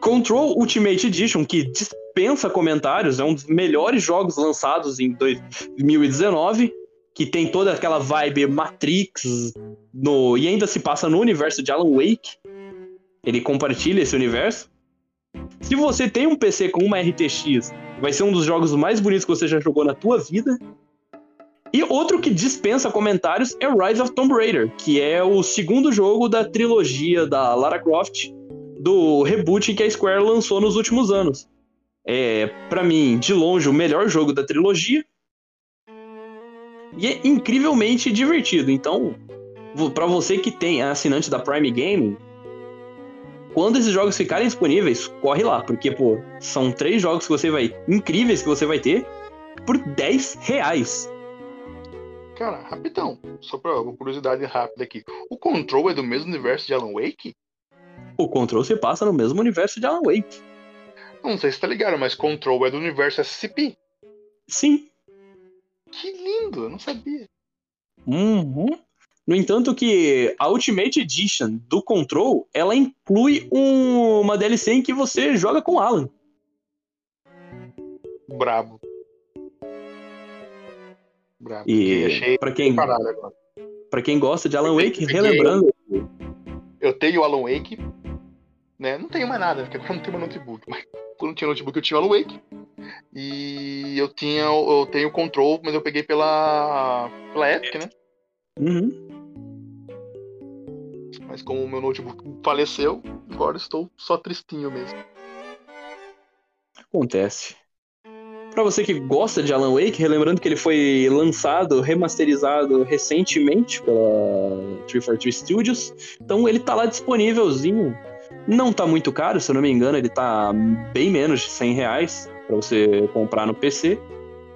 Control Ultimate Edition, que dispensa comentários, é um dos melhores jogos lançados em 2019 que tem toda aquela vibe Matrix no e ainda se passa no universo de Alan Wake. Ele compartilha esse universo. Se você tem um PC com uma RTX, vai ser um dos jogos mais bonitos que você já jogou na tua vida. E outro que dispensa comentários é Rise of Tomb Raider, que é o segundo jogo da trilogia da Lara Croft, do reboot que a Square lançou nos últimos anos. É, para mim, de longe, o melhor jogo da trilogia. E é incrivelmente divertido. Então, para você que tem assinante da Prime Gaming, quando esses jogos ficarem disponíveis, corre lá, porque, pô, são três jogos que você vai. incríveis que você vai ter por 10 reais. Cara, rapidão, só pra uma curiosidade rápida aqui. O Control é do mesmo universo de Alan Wake? O Control se passa no mesmo universo de Alan Wake. Não sei se tá ligado, mas Control é do universo SCP. Sim. Que lindo, eu não sabia. Uhum. No entanto que a Ultimate Edition do Control, ela inclui um, uma DLC em que você joga com Alan. Brabo. Brabo. E para quem para quem gosta de Alan Wake, relembrando, eu tenho Alan Wake, né? Não tenho mais nada, porque agora não tenho meu notebook, mas quando tinha notebook eu tinha Alan Wake. E eu tinha, eu tenho control, mas eu peguei pela, pela Epic, né? Uhum. Mas como o meu notebook faleceu, agora estou só tristinho mesmo. Acontece. Para você que gosta de Alan Wake, relembrando que ele foi lançado, remasterizado recentemente pela 343 Studios, então ele tá lá disponívelzinho. Não tá muito caro, se eu não me engano, ele tá bem menos de 100 reais para você comprar no PC.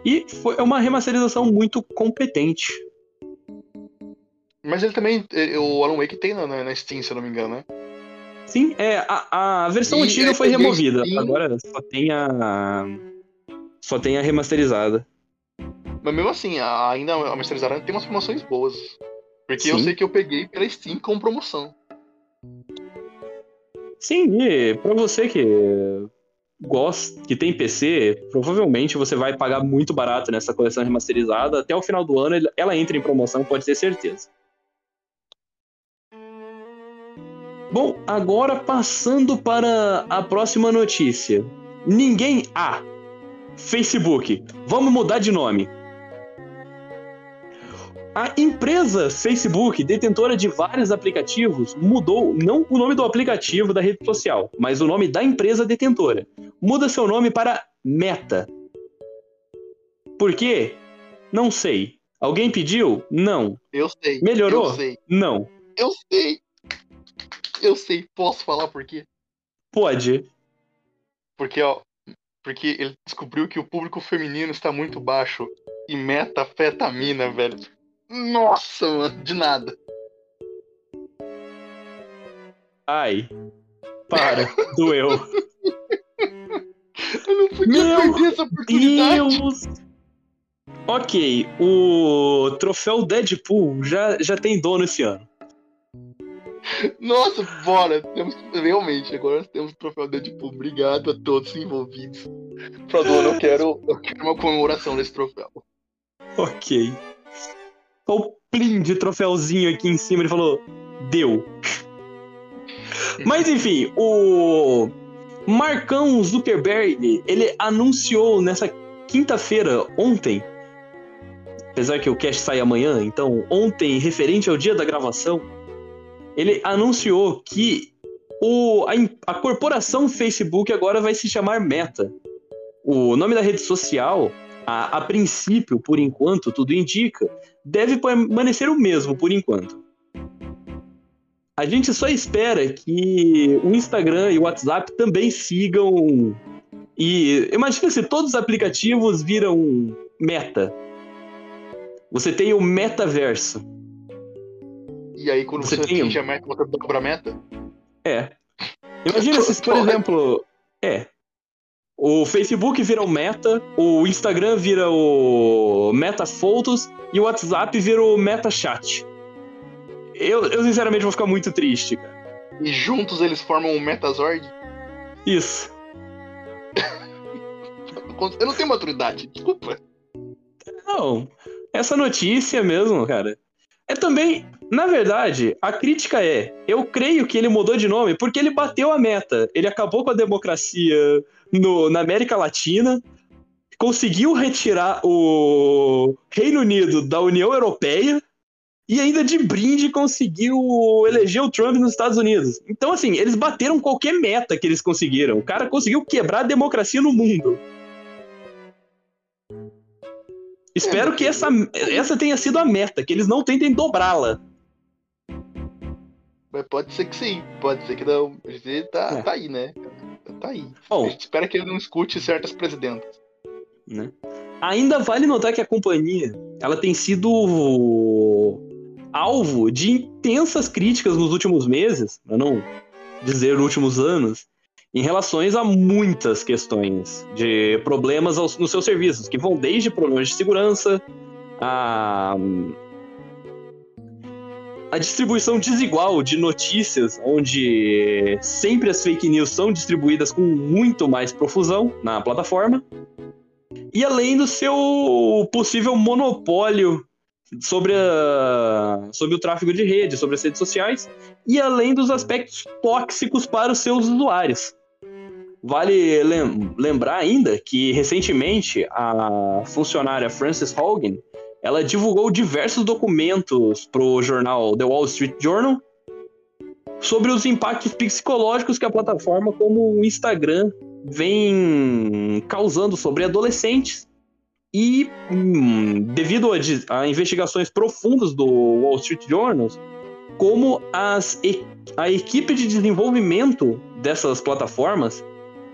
E foi uma remasterização muito competente. Mas ele também, o Alan Wake tem na, na Steam, se eu não me engano, né? Sim, é, a, a versão e antiga foi removida. Steam... Agora só tem a. Só tem a remasterizada. Mas mesmo assim, a, ainda a remasterizada tem umas promoções boas. Porque Sim. eu sei que eu peguei pela Steam com promoção. Sim, e pra você que gosta, que tem PC, provavelmente você vai pagar muito barato nessa coleção remasterizada. Até o final do ano ela entra em promoção, pode ter certeza. Bom, agora passando para a próxima notícia. Ninguém. Ah! Facebook. Vamos mudar de nome. A empresa Facebook, detentora de vários aplicativos, mudou não o nome do aplicativo da rede social, mas o nome da empresa detentora. Muda seu nome para Meta. Por quê? Não sei. Alguém pediu? Não. Eu sei. Melhorou? Eu sei. Não. Eu sei. Eu sei. Posso falar por quê? Pode. Porque, ó, porque ele descobriu que o público feminino está muito baixo e metafetamina, velho. Nossa, mano, de nada. Ai. Para, doeu. (laughs) Eu não podia Meu perder essa oportunidade. Deus. Ok, o troféu Deadpool já, já tem dono esse ano. Nossa, bora! Temos, realmente, agora nós temos o troféu Deadpool. Obrigado a todos envolvidos. Pra dono, eu quero, eu quero uma comemoração desse troféu. Ok o plim de troféuzinho aqui em cima. Ele falou: deu. Mas enfim, o Marcão Zuckerberg ele anunciou nessa quinta-feira, ontem, apesar que o cast sai amanhã, então ontem, referente ao dia da gravação, ele anunciou que o, a, a corporação Facebook agora vai se chamar Meta. O nome da rede social a, a princípio, por enquanto, tudo indica, deve permanecer o mesmo por enquanto. A gente só espera que o Instagram e o WhatsApp também sigam. E imagina se todos os aplicativos viram meta. Você tem o metaverso. E aí, quando você, você tem... atinge a meta, você dobra a meta? É. Imagina se, por (laughs) exemplo. É. O Facebook vira o Meta, o Instagram vira o Meta Fotos e o WhatsApp vira o Meta Chat. Eu, eu sinceramente vou ficar muito triste, cara. E juntos eles formam o Metazord? Isso. (laughs) eu não tenho maturidade, desculpa. Não, essa notícia mesmo, cara. É também, na verdade, a crítica é: eu creio que ele mudou de nome porque ele bateu a meta. Ele acabou com a democracia no, na América Latina, conseguiu retirar o Reino Unido da União Europeia e ainda de brinde conseguiu eleger o Trump nos Estados Unidos. Então, assim, eles bateram qualquer meta que eles conseguiram. O cara conseguiu quebrar a democracia no mundo. Espero que essa, essa tenha sido a meta, que eles não tentem dobrá-la. Mas pode ser que sim, pode ser que não. Ele tá, é. tá aí, né? Tá aí. Bom, a gente espera que ele não escute certas presidentas. Né? Ainda vale notar que a companhia ela tem sido alvo de intensas críticas nos últimos meses, para não dizer últimos anos, em relação a muitas questões de problemas aos, nos seus serviços, que vão desde problemas de segurança a a distribuição desigual de notícias, onde sempre as fake news são distribuídas com muito mais profusão na plataforma, e além do seu possível monopólio sobre, a, sobre o tráfego de rede, sobre as redes sociais, e além dos aspectos tóxicos para os seus usuários. Vale lem lembrar ainda que recentemente a funcionária Frances Hogan ela divulgou diversos documentos para o jornal The Wall Street Journal sobre os impactos psicológicos que a plataforma como o Instagram vem causando sobre adolescentes e hum, devido a, a, investigações profundas do Wall Street Journal, como as, a equipe de desenvolvimento dessas plataformas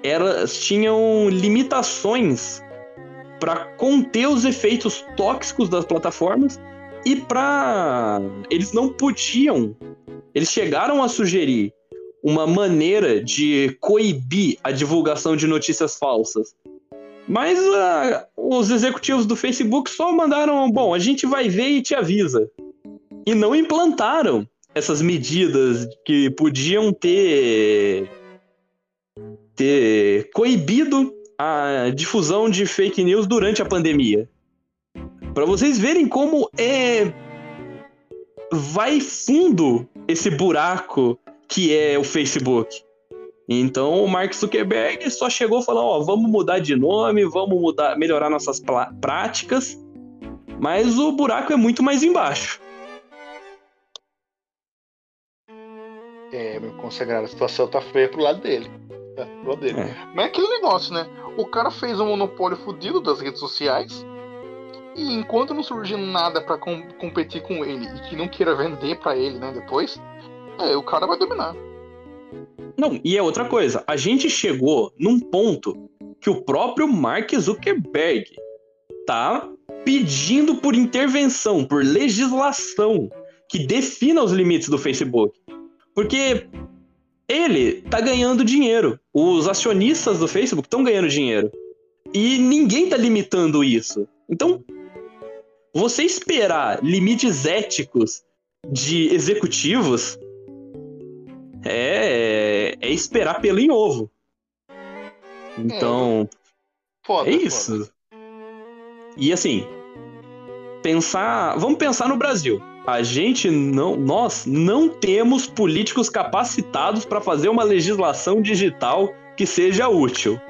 elas tinham limitações para conter os efeitos tóxicos das plataformas e para eles não podiam, eles chegaram a sugerir uma maneira de coibir a divulgação de notícias falsas. Mas uh, os executivos do Facebook só mandaram, bom, a gente vai ver e te avisa. E não implantaram essas medidas que podiam ter ter coibido a difusão de fake news durante a pandemia. Para vocês verem como é vai fundo esse buraco que é o Facebook. Então o Mark Zuckerberg só chegou e falou: ó, vamos mudar de nome, vamos mudar, melhorar nossas práticas, mas o buraco é muito mais embaixo. É, meu consagrado, a situação tá feia pro lado dele. Tá pro lado dele. É. Mas é aquele negócio, né? O cara fez um monopólio fodido das redes sociais. E enquanto não surgir nada para com competir com ele e que não queira vender para ele, né, depois, é, o cara vai dominar. Não, e é outra coisa. A gente chegou num ponto que o próprio Mark Zuckerberg tá pedindo por intervenção, por legislação que defina os limites do Facebook. Porque ele tá ganhando dinheiro. Os acionistas do Facebook estão ganhando dinheiro. E ninguém tá limitando isso. Então, você esperar limites éticos de executivos é, é esperar pelo em ovo. Então, é, foda, é isso. Foda. E assim, pensar, vamos pensar no Brasil. A gente não, nós não temos políticos capacitados para fazer uma legislação digital que seja útil.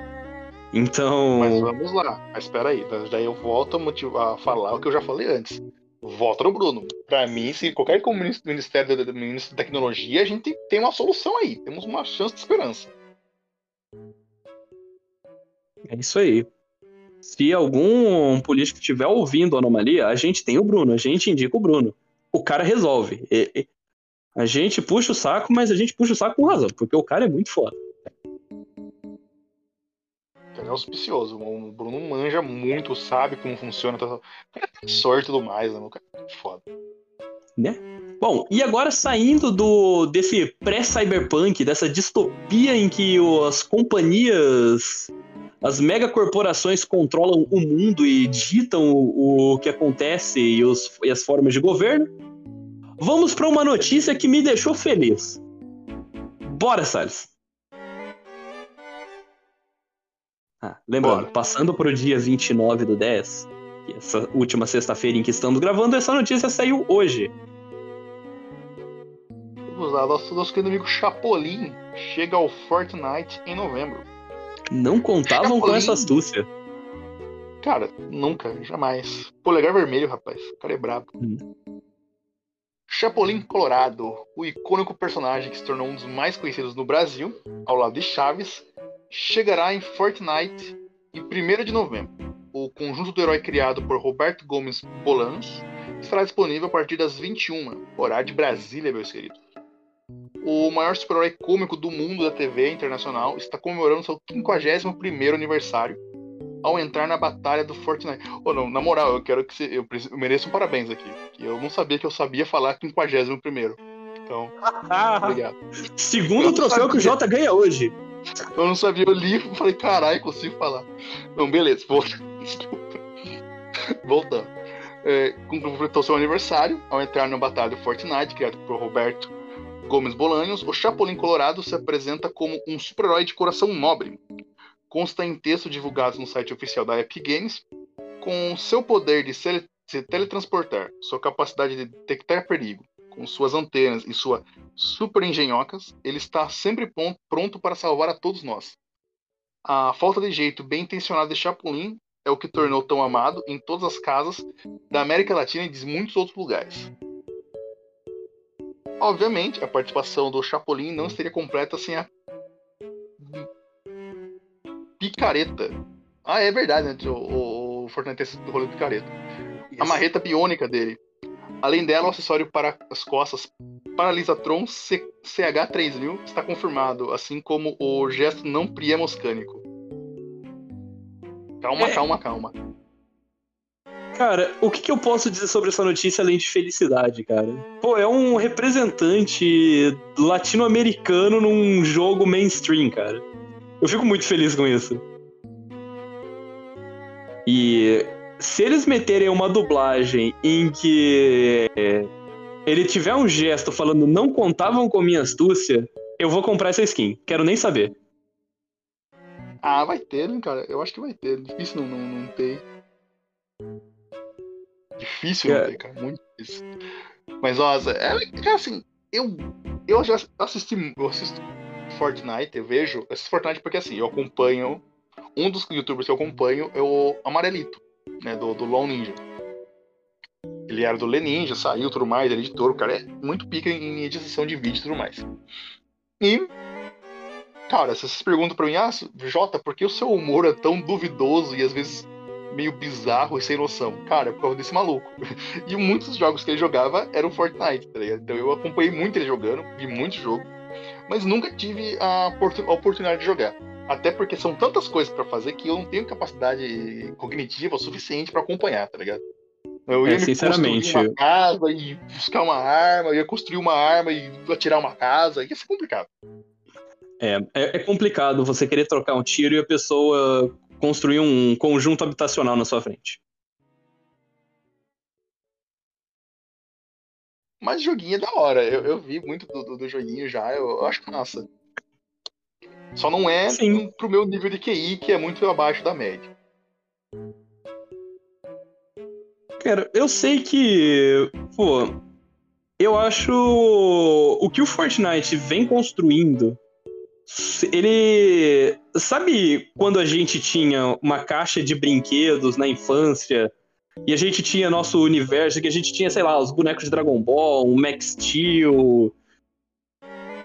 Então. Mas vamos lá. Mas espera aí, daí eu volto a, motivar, a falar o que eu já falei antes. Volta no Bruno. Para mim, se qualquer ministério da ministro da tecnologia, a gente tem uma solução aí. Temos uma chance de esperança. É isso aí. Se algum político estiver ouvindo a anomalia, a gente tem o Bruno, a gente indica o Bruno. O cara resolve. a gente puxa o saco, mas a gente puxa o saco com razão, porque o cara é muito foda auspicioso. O Bruno manja muito, sabe como funciona. Tá... Sorte e tudo mais, né, cara? Foda. Né? Bom, e agora saindo do desse pré-cyberpunk, dessa distopia em que as companhias, as megacorporações controlam o mundo e ditam o, o que acontece e, os, e as formas de governo, vamos para uma notícia que me deixou feliz. Bora, Salles! Ah, lembrando, Bora. passando para o dia 29 do 10, essa última sexta-feira em que estamos gravando, essa notícia saiu hoje. Vamos lá, nosso, nosso querido amigo Chapolin chega ao Fortnite em novembro. Não contavam Chapolin. com essa astúcia. Cara, nunca, jamais. Polegar vermelho, rapaz. O cara é brabo. Hum. Chapolin Colorado, o icônico personagem que se tornou um dos mais conhecidos no Brasil, ao lado de Chaves, chegará em Fortnite em 1 de novembro. O conjunto do herói criado por Roberto Gomes Bolanos estará disponível a partir das 21, horário de Brasília, meus queridos. O maior super-herói cômico do mundo da TV internacional está comemorando seu 51º aniversário ao entrar na batalha do Fortnite. Oh, não, na moral, eu quero que você, eu, eu mereço um parabéns aqui. eu não sabia que eu sabia falar 51º. Então, (laughs) obrigado. Segundo troféu que o Jota ganha hoje. Eu não sabia, eu li e falei, caralho, consigo falar. Não, beleza, volta. (laughs) Voltando. É, completou seu aniversário ao entrar na batalha do Fortnite, criado por Roberto Gomes Bolanhos, o Chapolin Colorado se apresenta como um super-herói de coração nobre. Consta em texto divulgado no site oficial da Epic Games, com seu poder de se teletransportar, sua capacidade de detectar perigo, com suas antenas e sua super engenhocas, ele está sempre pronto para salvar a todos nós. A falta de jeito bem intencionado de Chapolin é o que tornou tão amado em todas as casas da América Latina e de muitos outros lugares. Obviamente, a participação do Chapolin não seria completa sem a picareta. Ah, é verdade, né? O, o Fortnite tem esse rolê de picareta. A marreta biônica dele, Além dela, o acessório para as costas Paralisatron CH3000 está confirmado, assim como o gesto não priemoscânico. Calma, é. calma, calma. Cara, o que, que, eu posso dizer sobre essa notícia além de felicidade, cara? Pô, é um representante latino-americano num jogo mainstream, cara. Eu fico muito feliz com isso. E se eles meterem uma dublagem em que ele tiver um gesto falando não contavam com minha astúcia, eu vou comprar essa skin. Quero nem saber. Ah, vai ter, né, cara? Eu acho que vai ter. Difícil não, não, não ter. Difícil é. não ter, cara. Muito difícil. Mas, ó, é, cara, assim, eu, eu já assisti, eu assisto Fortnite, eu vejo, eu assisto Fortnite porque, assim, eu acompanho, um dos youtubers que eu acompanho é o Amarelito, né, do, do Lone Ninja. Ele era do Leninja, saiu tudo mais, ele é editor, o cara é muito pica em edição de vídeo e tudo mais. E, cara, se vocês perguntam pra mim, ah, Jota, por que o seu humor é tão duvidoso e às vezes meio bizarro e sem noção? Cara, é por causa desse maluco. (laughs) E muitos jogos que ele jogava eram Fortnite, tá ligado? Então eu acompanhei muito ele jogando, vi muito jogo, mas nunca tive a, a oportunidade de jogar. Até porque são tantas coisas para fazer que eu não tenho capacidade cognitiva suficiente para acompanhar, tá ligado? Eu ia é, sinceramente. construir uma casa e buscar uma arma, eu ia construir uma arma e atirar uma casa, ia ser complicado. É, é, é complicado você querer trocar um tiro e a pessoa construir um conjunto habitacional na sua frente. Mas joguinho é da hora. Eu, eu vi muito do, do, do joguinho já, eu, eu, acho massa. Só não é Sim. pro meu nível de QI, que é muito abaixo da média. Cara, eu sei que. Pô. Eu acho. O que o Fortnite vem construindo. Ele. Sabe quando a gente tinha uma caixa de brinquedos na infância? E a gente tinha nosso universo, que a gente tinha, sei lá, os bonecos de Dragon Ball, o Max Steel.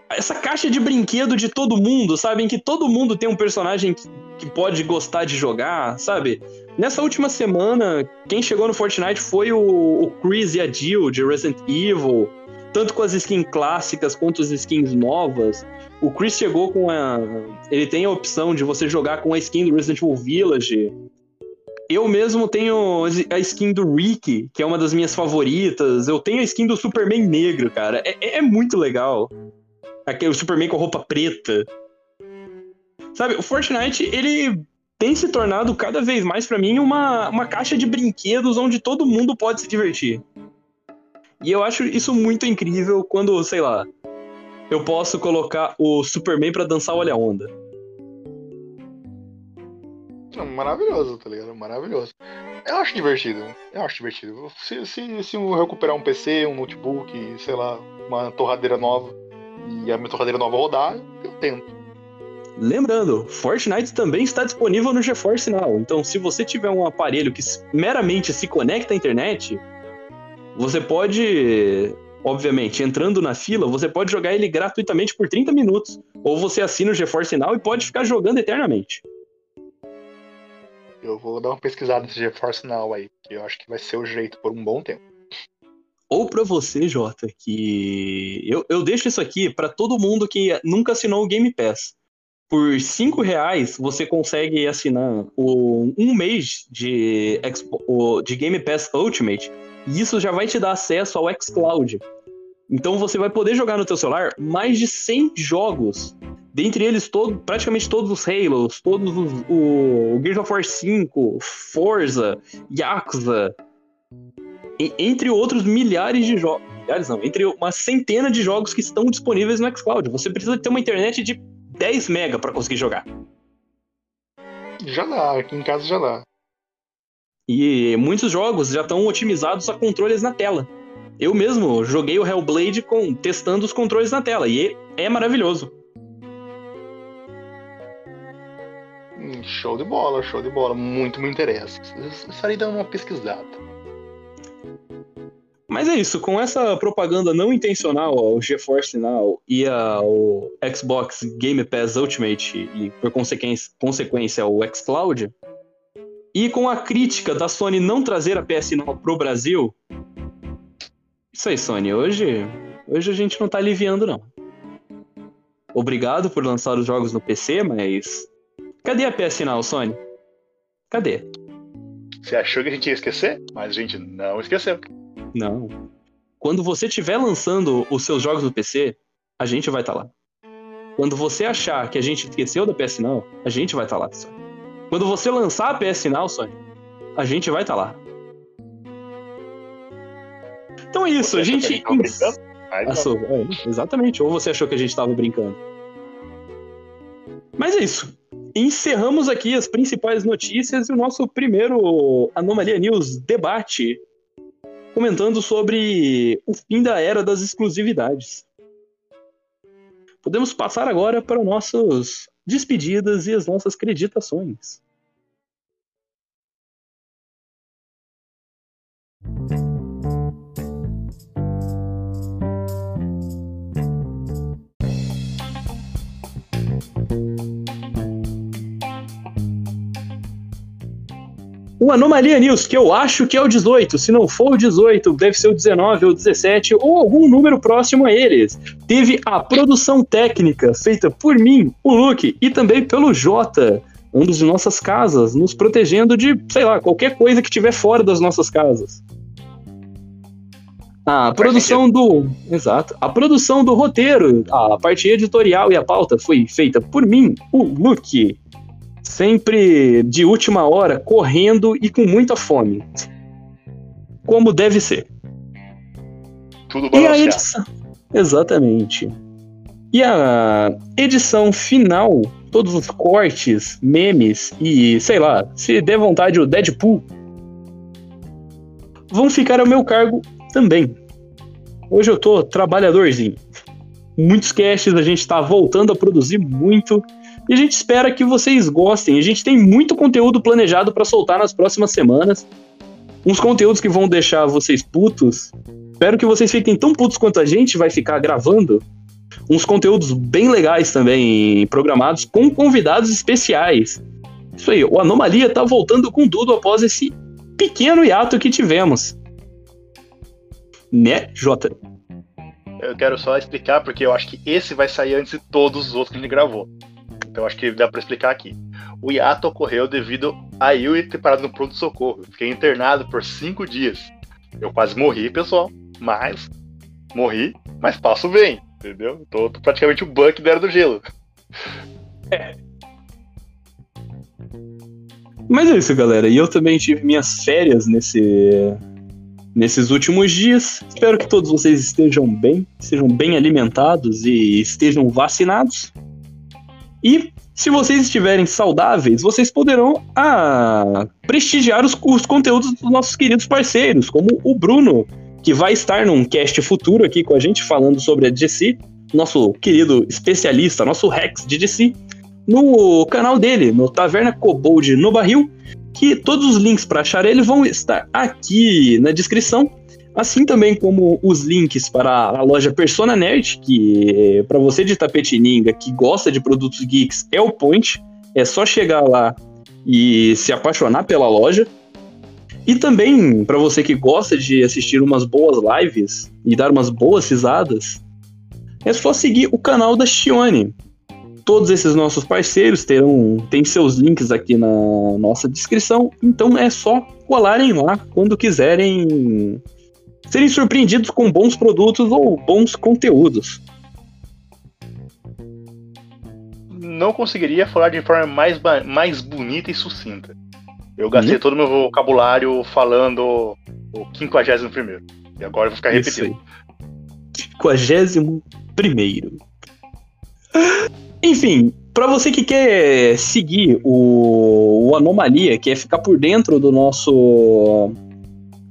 Essa caixa de brinquedo de todo mundo, sabe? Em que todo mundo tem um personagem que, que pode gostar de jogar, sabe? Nessa última semana, quem chegou no Fortnite foi o, o Chris e a Jill de Resident Evil, tanto com as skins clássicas quanto as skins novas. O Chris chegou com a. Ele tem a opção de você jogar com a skin do Resident Evil Village. Eu mesmo tenho a skin do Rick, que é uma das minhas favoritas. Eu tenho a skin do Superman negro, cara. É, é muito legal. Aquele Superman com roupa preta. Sabe, o Fortnite, ele tem se tornado cada vez mais para mim uma, uma caixa de brinquedos onde todo mundo pode se divertir. E eu acho isso muito incrível quando, sei lá, eu posso colocar o Superman para dançar Olha Onda. Maravilhoso, tá ligado? Maravilhoso. Eu acho divertido. Eu acho divertido. Se, se, se eu recuperar um PC, um notebook, sei lá, uma torradeira nova e a minha torradeira nova rodar, eu tento. Lembrando, Fortnite também está disponível no GeForce Now. Então, se você tiver um aparelho que meramente se conecta à internet, você pode, obviamente, entrando na fila, você pode jogar ele gratuitamente por 30 minutos. Ou você assina o GeForce Now e pode ficar jogando eternamente. Eu vou dar uma pesquisada nesse GeForce Now aí, que eu acho que vai ser o jeito por um bom tempo. Ou para você, Jota, que eu, eu deixo isso aqui para todo mundo que nunca assinou o Game Pass por cinco reais você consegue assinar o, um mês de, de Game Pass Ultimate e isso já vai te dar acesso ao xCloud. Então você vai poder jogar no teu celular mais de 100 jogos. Dentre eles, todo, praticamente todos os Halos, todos os, o, o Gears of War 5, Forza, Yakuza, e, entre outros milhares de jogos. Milhares não, entre uma centena de jogos que estão disponíveis no xCloud. Você precisa ter uma internet de 10 mega para conseguir jogar. Já dá, aqui em casa já dá. E muitos jogos já estão otimizados a controles na tela. Eu mesmo joguei o Hellblade com, testando os controles na tela e é maravilhoso. Show de bola, show de bola. Muito me interessa. Estarei dando uma pesquisada. Mas é isso, com essa propaganda não intencional ao GeForce Now e ao Xbox Game Pass Ultimate e por consequência, ao xCloud, e com a crítica da Sony não trazer a PS Now pro Brasil, isso aí, Sony, hoje, hoje a gente não tá aliviando não. Obrigado por lançar os jogos no PC, mas cadê a PS Now, Sony? Cadê? Você achou que a gente ia esquecer? Mas a gente não esqueceu. Não. Quando você estiver lançando os seus jogos no PC, a gente vai estar tá lá. Quando você achar que a gente esqueceu da PS Now, a gente vai estar tá lá. Sony. Quando você lançar a PS Now, Sony, a gente vai estar tá lá. Então é isso, você a gente. A gente é, exatamente. Ou você achou que a gente estava brincando? Mas é isso. Encerramos aqui as principais notícias e o nosso primeiro Anomalia News debate, comentando sobre o fim da era das exclusividades. Podemos passar agora para nossas despedidas e as nossas creditações. O Anomalia News, que eu acho que é o 18, se não for o 18, deve ser o 19 ou 17, ou algum número próximo a eles. Teve a produção técnica feita por mim, o Luke, e também pelo Jota, um dos nossas casas, nos protegendo de, sei lá, qualquer coisa que tiver fora das nossas casas. A produção do. Exato. A produção do roteiro, a parte editorial e a pauta foi feita por mim, o Luke sempre de última hora, correndo e com muita fome. Como deve ser. Tudo balanceado. E a edição... Exatamente. E a edição final, todos os cortes, memes e, sei lá, se der vontade o Deadpool, vão ficar ao meu cargo também. Hoje eu tô trabalhadorzinho. Muitos casts a gente tá voltando a produzir muito e a gente espera que vocês gostem. A gente tem muito conteúdo planejado para soltar nas próximas semanas. Uns conteúdos que vão deixar vocês putos. Espero que vocês fiquem tão putos quanto a gente vai ficar gravando. Uns conteúdos bem legais também programados com convidados especiais. Isso aí, o Anomalia tá voltando com tudo após esse pequeno hiato que tivemos. Né, Jota? Eu quero só explicar porque eu acho que esse vai sair antes de todos os outros que a gente gravou. Então acho que dá para explicar aqui. O hiato ocorreu devido a eu ter parado no pronto-socorro. Fiquei internado por cinco dias. Eu quase morri, pessoal, mas morri, mas passo bem, entendeu? Tô, tô praticamente o Buck da Era do Gelo. É. (laughs) Mas é isso, galera. E eu também tive minhas férias nesse, nesses últimos dias. Espero que todos vocês estejam bem, estejam bem alimentados e estejam vacinados. E se vocês estiverem saudáveis, vocês poderão ah, prestigiar os, os conteúdos dos nossos queridos parceiros, como o Bruno, que vai estar num cast futuro aqui com a gente falando sobre a DC, nosso querido especialista, nosso Rex de DC, no canal dele, no Taverna Cobold no Barril, que todos os links para achar ele vão estar aqui na descrição. Assim também como os links para a loja Persona Nerd, que para você de Tapetininga que gosta de produtos geeks é o point. É só chegar lá e se apaixonar pela loja. E também para você que gosta de assistir umas boas lives e dar umas boas risadas, é só seguir o canal da Shione. Todos esses nossos parceiros terão tem seus links aqui na nossa descrição, então é só colarem lá quando quiserem serem surpreendidos com bons produtos ou bons conteúdos. Não conseguiria falar de forma mais, mais bonita e sucinta. Eu gastei uhum. todo o meu vocabulário falando o 51 E agora eu vou ficar repetindo. 51 primeiro. Enfim, para você que quer seguir o, o Anomalia, quer ficar por dentro do nosso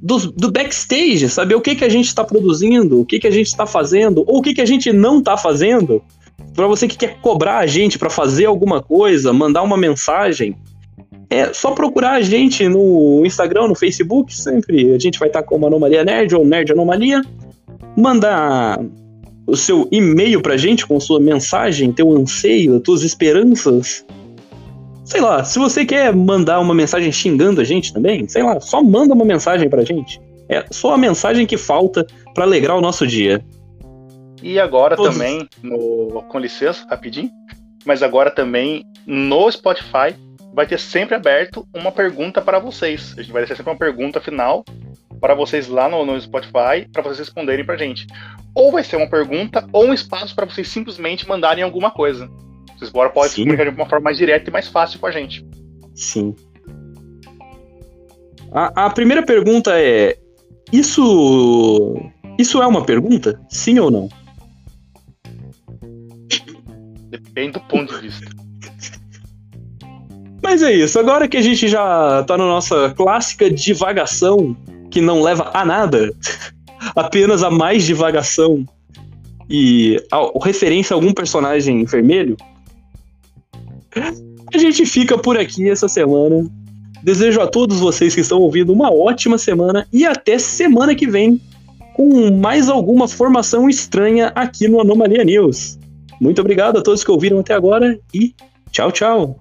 do, do backstage, saber o que, que a gente está produzindo, o que, que a gente está fazendo, ou o que, que a gente não está fazendo. Para você que quer cobrar a gente para fazer alguma coisa, mandar uma mensagem, é só procurar a gente no Instagram, no Facebook, sempre a gente vai estar tá como Anomalia Nerd ou Nerd Anomalia. Mandar o seu e-mail pra gente com sua mensagem, teu anseio, tuas esperanças, sei lá, se você quer mandar uma mensagem xingando a gente também, sei lá, só manda uma mensagem pra gente. É só a mensagem que falta para alegrar o nosso dia. E agora Todos... também, no, com licença, rapidinho, mas agora também no Spotify, vai ter sempre aberto uma pergunta para vocês. A gente vai deixar sempre uma pergunta final para vocês lá no, no Spotify, para vocês responderem pra gente. Ou vai ser uma pergunta, ou um espaço para vocês simplesmente mandarem alguma coisa. Vocês agora podem se comunicar de uma forma mais direta e mais fácil com a gente. Sim. A, a primeira pergunta é: Isso. Isso é uma pergunta? Sim ou não? Depende do ponto de vista. (laughs) Mas é isso. Agora que a gente já tá na nossa clássica divagação, que não leva a nada, (laughs) apenas a mais divagação e a, referência a algum personagem vermelho, a gente fica por aqui essa semana. Desejo a todos vocês que estão ouvindo uma ótima semana e até semana que vem com mais alguma formação estranha aqui no Anomalia News. Muito obrigado a todos que ouviram até agora e tchau, tchau.